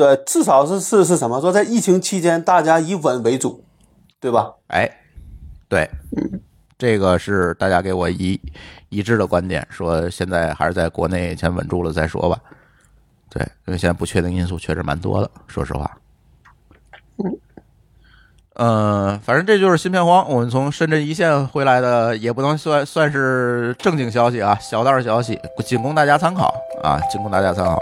对，至少是是是什么？说在疫情期间，大家以稳为主，对吧？哎，对，这个是大家给我一一致的观点，说现在还是在国内先稳住了再说吧。对，因为现在不确定因素确实蛮多的，说实话。嗯，反正这就是新片荒。我们从深圳一线回来的，也不能算算是正经消息啊，小道消息，仅供大家参考啊，仅供大家参考。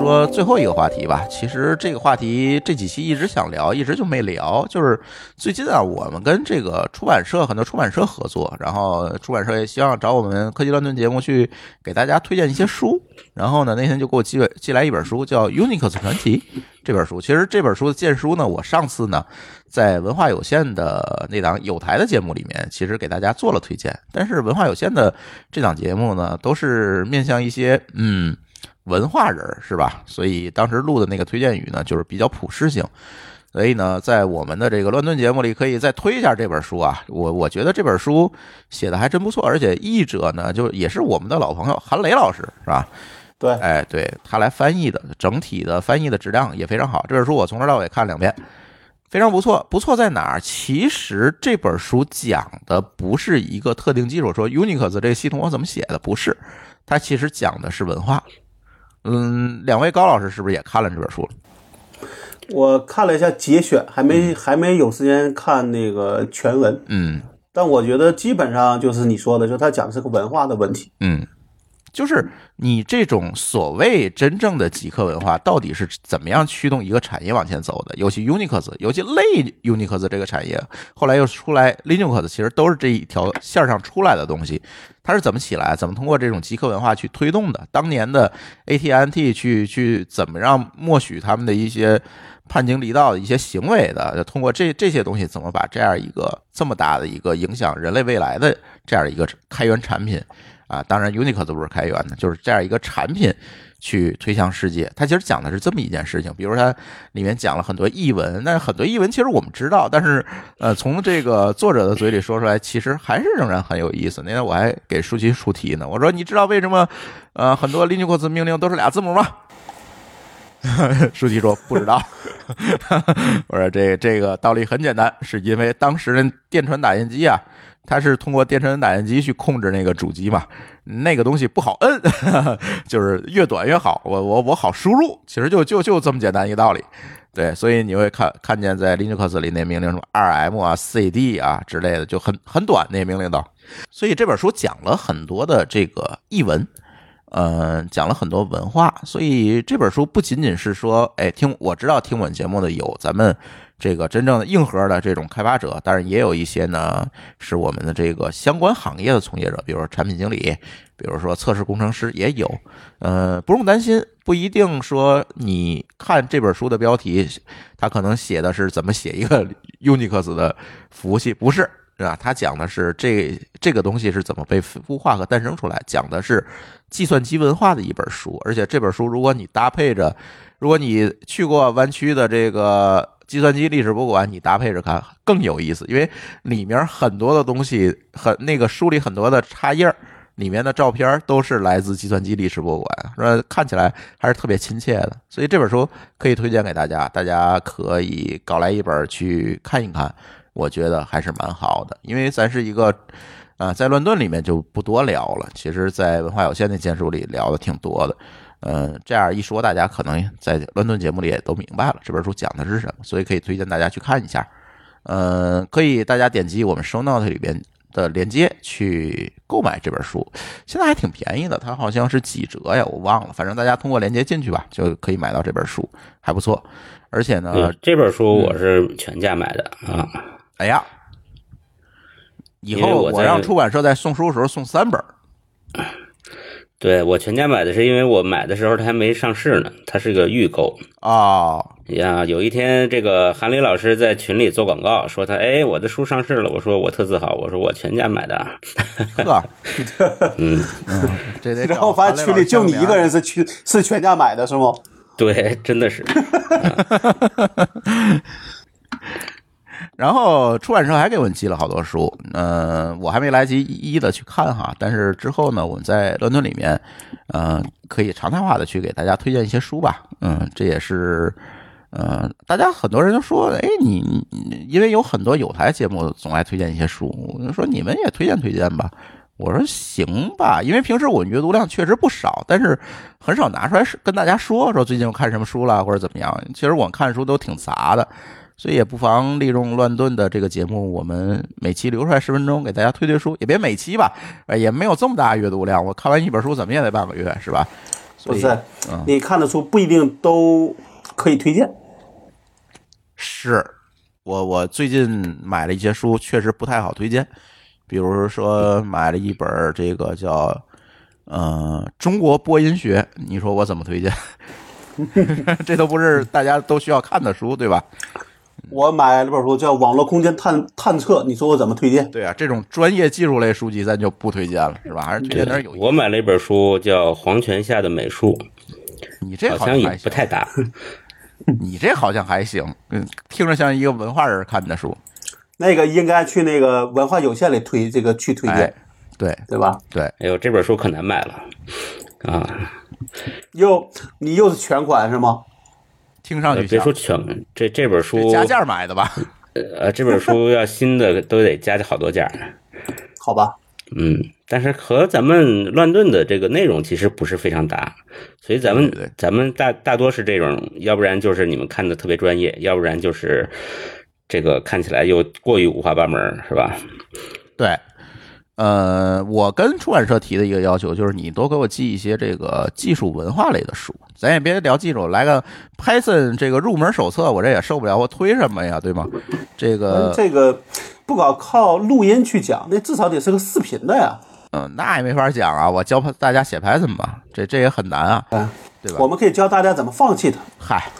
说最后一个话题吧。其实这个话题这几期一直想聊，一直就没聊。就是最近啊，我们跟这个出版社很多出版社合作，然后出版社也希望找我们科技乱炖节目去给大家推荐一些书。然后呢，那天就给我寄寄来一本书，叫《Unix 传奇》这本书。其实这本书的荐书呢，我上次呢在文化有限的那档有台的节目里面，其实给大家做了推荐。但是文化有限的这档节目呢，都是面向一些嗯。文化人是吧？所以当时录的那个推荐语呢，就是比较普适性。所以呢，在我们的这个乱炖节目里，可以再推一下这本书啊。我我觉得这本书写的还真不错，而且译者呢，就也是我们的老朋友韩磊老师，是吧？对，哎，对他来翻译的，整体的翻译的质量也非常好。这本书我从头到尾看两遍，非常不错。不错在哪儿？其实这本书讲的不是一个特定技术，说 Unix 这个系统我怎么写的，不是。它其实讲的是文化。嗯，两位高老师是不是也看了这本书了？我看了一下节选，还没还没有时间看那个全文。嗯，但我觉得基本上就是你说的，就他讲的是个文化的问题。嗯。就是你这种所谓真正的极客文化，到底是怎么样驱动一个产业往前走的？尤其 Unix，尤其类 Unix 这个产业，后来又出来 Linux，其实都是这一条线上出来的东西。它是怎么起来？怎么通过这种极客文化去推动的？当年的 AT&T 去去怎么让默许他们的一些叛经离道的一些行为的？通过这这些东西，怎么把这样一个这么大的一个影响人类未来的这样一个开源产品？啊，当然，Unix 都不是开源的，就是这样一个产品去推向世界。它其实讲的是这么一件事情，比如它里面讲了很多译文，但是很多译文其实我们知道，但是呃，从这个作者的嘴里说出来，其实还是仍然很有意思。那天我还给舒淇出题呢，我说你知道为什么呃很多 Linux 命令都是俩字母吗？<laughs> 舒淇说不知道。<laughs> 我说这这个道理很简单，是因为当时的电传打印机啊。它是通过电传打印机去控制那个主机嘛，那个东西不好摁，<laughs> 就是越短越好，我我我好输入，其实就就就这么简单一个道理，对，所以你会看看见在 Linux 里那命令什么 rm 啊、cd 啊之类的，就很很短那命令都，所以这本书讲了很多的这个译文，嗯，讲了很多文化，所以这本书不仅仅是说，哎，听我知道听我节目的有咱们。这个真正的硬核的这种开发者，当然也有一些呢，是我们的这个相关行业的从业者，比如说产品经理，比如说测试工程师也有。呃，不用担心，不一定说你看这本书的标题，他可能写的是怎么写一个 Unix 的服务器，不是，是吧？他讲的是这这个东西是怎么被孵化和诞生出来，讲的是计算机文化的一本书。而且这本书，如果你搭配着，如果你去过湾区的这个。计算机历史博物馆，你搭配着看更有意思，因为里面很多的东西，很那个书里很多的插页儿里面的照片都是来自计算机历史博物馆，说看起来还是特别亲切的。所以这本书可以推荐给大家，大家可以搞来一本去看一看，我觉得还是蛮好的。因为咱是一个啊，在乱炖里面就不多聊了，其实在文化有限的建书里聊的挺多的。嗯，这样一说，大家可能在乱炖节目里也都明白了这本书讲的是什么，所以可以推荐大家去看一下。嗯，可以大家点击我们 show note 里边的链接去购买这本书，现在还挺便宜的，它好像是几折呀，我忘了。反正大家通过链接进去吧，就可以买到这本书，还不错。而且呢，这本书我是全价买的啊。哎呀，以后我让出版社在送书的时候送三本。<laughs> 对我全家买的是因为我买的时候它还没上市呢，它是个预购啊呀。有一天这个韩磊老师在群里做广告，说他哎我的书上市了，我说我特自豪，我说我全家买的。呵，<laughs> 嗯嗯，这得。然后发现群里就你一个人是全是全家买的是吗？对，真的是。<laughs> 然后出版社还给我们寄了好多书，嗯，我还没来及一一的去看哈。但是之后呢，我们在乱炖里面，嗯，可以常态化的去给大家推荐一些书吧。嗯，这也是，嗯，大家很多人都说，哎，你因为有很多有台节目总爱推荐一些书，说你们也推荐推荐吧。我说行吧，因为平时我阅读量确实不少，但是很少拿出来跟大家说说最近我看什么书了或者怎么样。其实我看书都挺杂的。所以也不妨利用乱炖的这个节目，我们每期留出来十分钟给大家推推书，也别每期吧，呃，也没有这么大阅读量。我看完一本书怎么也得半个月，是吧？不是，你看的书不一定都可以推荐。是我我最近买了一些书，确实不太好推荐。比如说买了一本这个叫呃中国播音学，你说我怎么推荐？<laughs> 这都不是大家都需要看的书，对吧？我买了本书叫《网络空间探探测》，你说我怎么推荐？对啊，这种专业技术类书籍咱就不推荐了，是吧？还是推荐点有。我买了一本书叫《黄泉下的美术》，你这好像也不太搭。<laughs> 你这好像还行，嗯，听着像一个文化人看的书。那个应该去那个文化有限里推这个去推荐，对对吧？对。哎呦，这本书可难买了啊！又你又是全款是吗？听上去别说全，这这本书加价买的吧？呃，这本书要新的都得加好多价。<laughs> 好吧。嗯，但是和咱们乱炖的这个内容其实不是非常搭，所以咱们咱们大大多是这种，要不然就是你们看的特别专业，要不然就是这个看起来又过于五花八门，是吧？对。呃，我跟出版社提的一个要求就是，你多给我寄一些这个技术文化类的书，咱也别聊技术，来个 Python 这个入门手册，我这也受不了，我推什么呀，对吗？这个这个不搞靠录音去讲，那至少得是个视频的呀。嗯，那也没法讲啊，我教大家写 Python 吧，这这也很难啊，对吧？我们可以教大家怎么放弃它。嗨。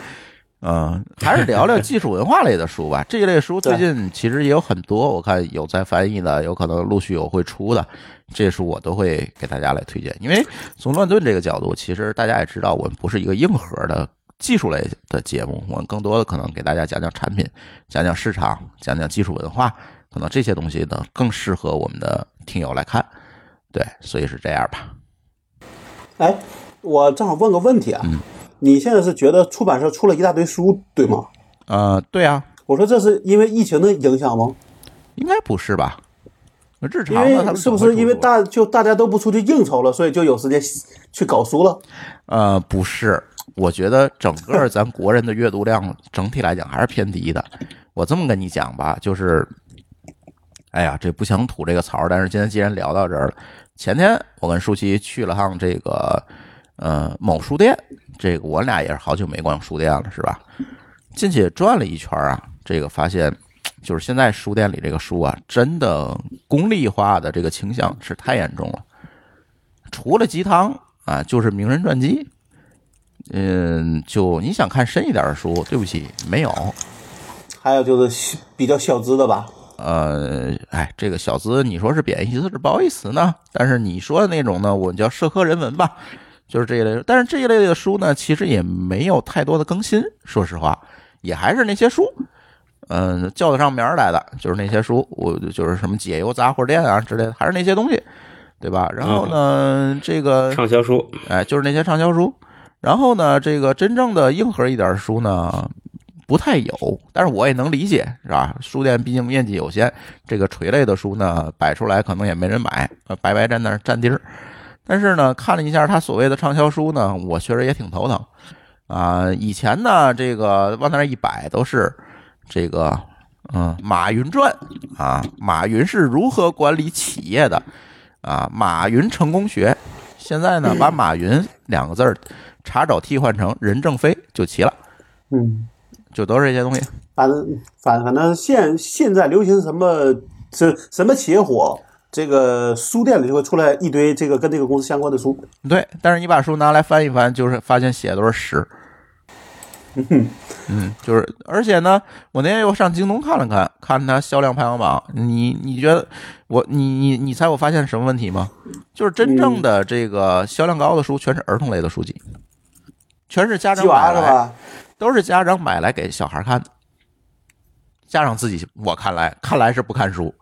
嗯，还是聊聊技术文化类的书吧。这一类书最近其实也有很多，我看有在翻译的，有可能陆续有会出的。这书我都会给大家来推荐，因为从乱炖这个角度，其实大家也知道，我们不是一个硬核的技术类的节目，我们更多的可能给大家讲讲产品，讲讲市场，讲讲技术文化，可能这些东西呢更适合我们的听友来看。对，所以是这样吧。哎，我正好问个问题啊。你现在是觉得出版社出了一大堆书，对吗？呃，对啊。我说这是因为疫情的影响吗？应该不是吧？日常的，是不是因为大就大家都不出去应酬了，所以就有时间去搞书了？呃，不是，我觉得整个咱国人的阅读量整体来讲还是偏低的。我这么跟你讲吧，就是，哎呀，这不想吐这个槽，但是今天既然聊到这儿了，前天我跟舒淇去了趟这个。呃，某书店，这个我俩也是好久没逛书店了，是吧？进去转了一圈啊，这个发现就是现在书店里这个书啊，真的功利化的这个倾向是太严重了。除了鸡汤啊，就是名人传记。嗯，就你想看深一点的书，对不起，没有。还有就是比较小资的吧？呃，哎，这个小资，你说是贬义词是褒义词呢？但是你说的那种呢，我们叫社科人文吧。就是这一类，但是这一类的书呢，其实也没有太多的更新。说实话，也还是那些书，嗯，叫得上名来的，就是那些书，我就是什么解忧杂货店啊之类的，还是那些东西，对吧？然后呢，这个畅销书，哎，就是那些畅销书。然后呢，这个真正的硬核一点书呢，不太有。但是我也能理解，是吧？书店毕竟面积有限，这个垂类的书呢，摆出来可能也没人买，白白在那占地儿。但是呢，看了一下他所谓的畅销书呢，我确实也挺头疼啊。以前呢，这个往那一摆都是这个，嗯，马云传啊，马云是如何管理企业的啊，马云成功学。现在呢，把马云两个字儿查找替换成任正非就齐了，嗯，就都是这些东西。反正反反正现现在流行什么，这什么企业火？这个书店里就会出来一堆这个跟这个公司相关的书，对。但是你把书拿来翻一翻，就是发现写的都是屎。嗯，就是，而且呢，我那天又上京东看了看，看它销量排行榜。你你觉得我你你你猜我发现什么问题吗？就是真正的这个销量高的书全是儿童类的书籍，全是家长买来，都是家长买来给小孩看的。家长自己，我看来看来是不看书。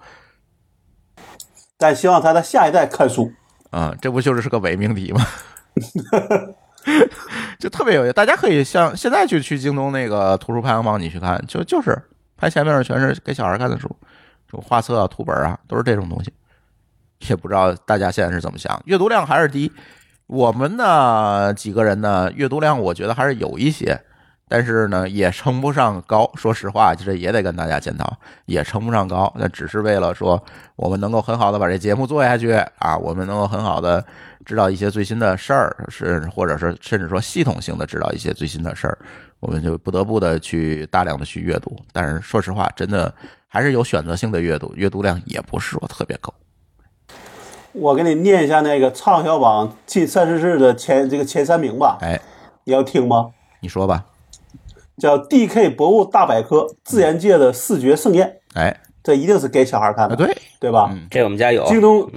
但希望他的下一代看书，啊，这不就是是个伪命题吗？<laughs> 就特别有意思，大家可以像现在就去京东那个图书排行榜，你去看，就就是排前面全是给小孩看的书，就画册啊、图本啊，都是这种东西。也不知道大家现在是怎么想，阅读量还是低。我们呢几个人呢，阅读量我觉得还是有一些，但是呢，也称不上高。说实话，这也得跟大家检讨，也称不上高。那只是为了说，我们能够很好的把这节目做下去啊，我们能够很好的知道一些最新的事儿，是或者是甚至说系统性的知道一些最新的事儿，我们就不得不的去大量的去阅读。但是说实话，真的还是有选择性的阅读，阅读量也不是说特别高。我给你念一下那个畅销榜近三十日的前这个前三名吧。哎，你要听吗？你说吧。叫 D.K. 博物大百科，自然界的视觉盛宴。哎，这一定是给小孩看的，对对吧？这我们家有。京东，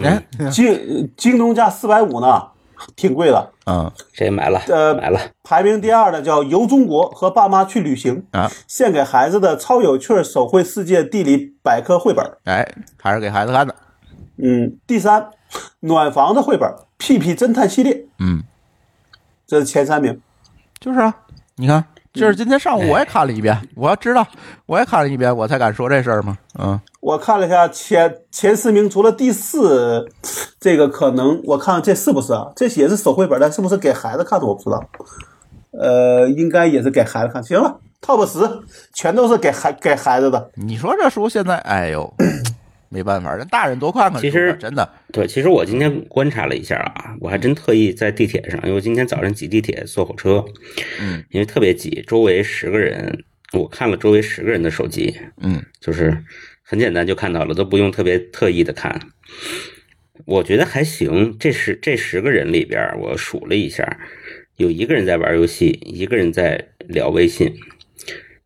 京京东价四百五呢，挺贵的。嗯，这买了。呃，买了。排名第二的叫游中国和爸妈去旅行啊，献给孩子的超有趣手绘世界地理百科绘本。哎，还是给孩子看的。嗯，第三，暖房的绘本《屁屁侦探系列》。嗯，这是前三名。就是啊，你看。这是今天上午我也看了一遍，我要知道我也看了一遍，我才敢说这事儿嘛。嗯，我看了一下前前四名，除了第四，这个可能我看这是不是啊？这也是手绘本，但是不是给孩子看的我不知道。呃，应该也是给孩子看。行了，Top 十全都是给孩给孩子的。你说这书现在，哎呦。<coughs> 没办法，人大人多看看。其实真的，对，其实我今天观察了一下啊，我还真特意在地铁上，因为今天早上挤地铁、坐火车，嗯，因为特别挤，周围十个人，我看了周围十个人的手机，嗯，就是很简单就看到了，都不用特别特意的看。我觉得还行，这十这十个人里边，我数了一下，有一个人在玩游戏，一个人在聊微信。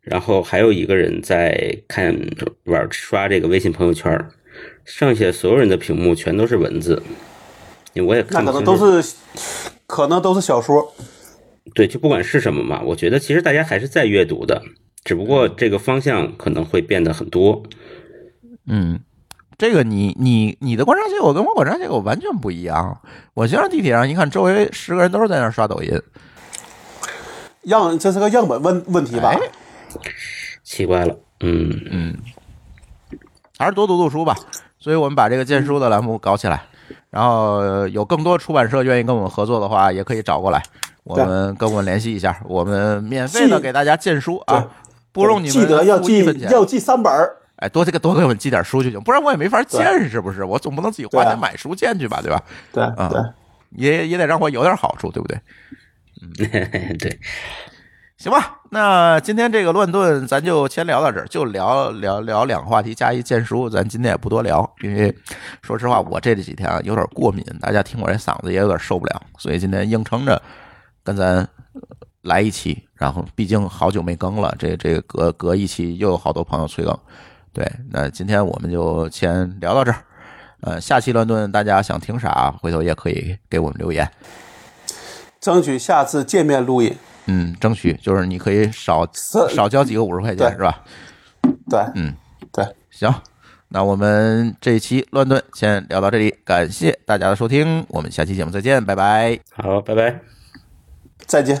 然后还有一个人在看玩刷这个微信朋友圈，剩下所有人的屏幕全都是文字，我也看可能都是，可能都是小说。对，就不管是什么嘛，我觉得其实大家还是在阅读的，只不过这个方向可能会变得很多。嗯，这个你你你的观察结果跟我观察结果完全不一样。我今上地铁上一看，周围十个人都是在那刷抖音，样这是个样本问问题吧？奇怪了，嗯嗯，还是多读读书吧。所以我们把这个荐书的栏目搞起来，然后有更多出版社愿意跟我们合作的话，也可以找过来，我们跟我们联系一下，我们免费的给大家荐书啊，不用你们记得要寄要寄三本儿，哎，多这个多给我们寄点书就行，不然我也没法见，是不是？我总不能自己花钱买书见去吧，对吧？对，对，也也得让我有点好处，对不对？嗯，<laughs> 对。行吧，那今天这个乱炖咱就先聊到这儿，就聊聊聊两个话题加一荐书，咱今天也不多聊，因为说实话，我这几天啊有点过敏，大家听我这嗓子也有点受不了，所以今天硬撑着跟咱来一期，然后毕竟好久没更了，这这隔隔一期又有好多朋友催更，对，那今天我们就先聊到这儿，呃，下期乱炖大家想听啥，回头也可以给我们留言，争取下次见面录音。嗯，争取就是你可以少少交几个五十块钱，是吧？对，嗯，对，行，那我们这一期乱炖先聊到这里，感谢大家的收听，我们下期节目再见，拜拜。好，拜拜，再见。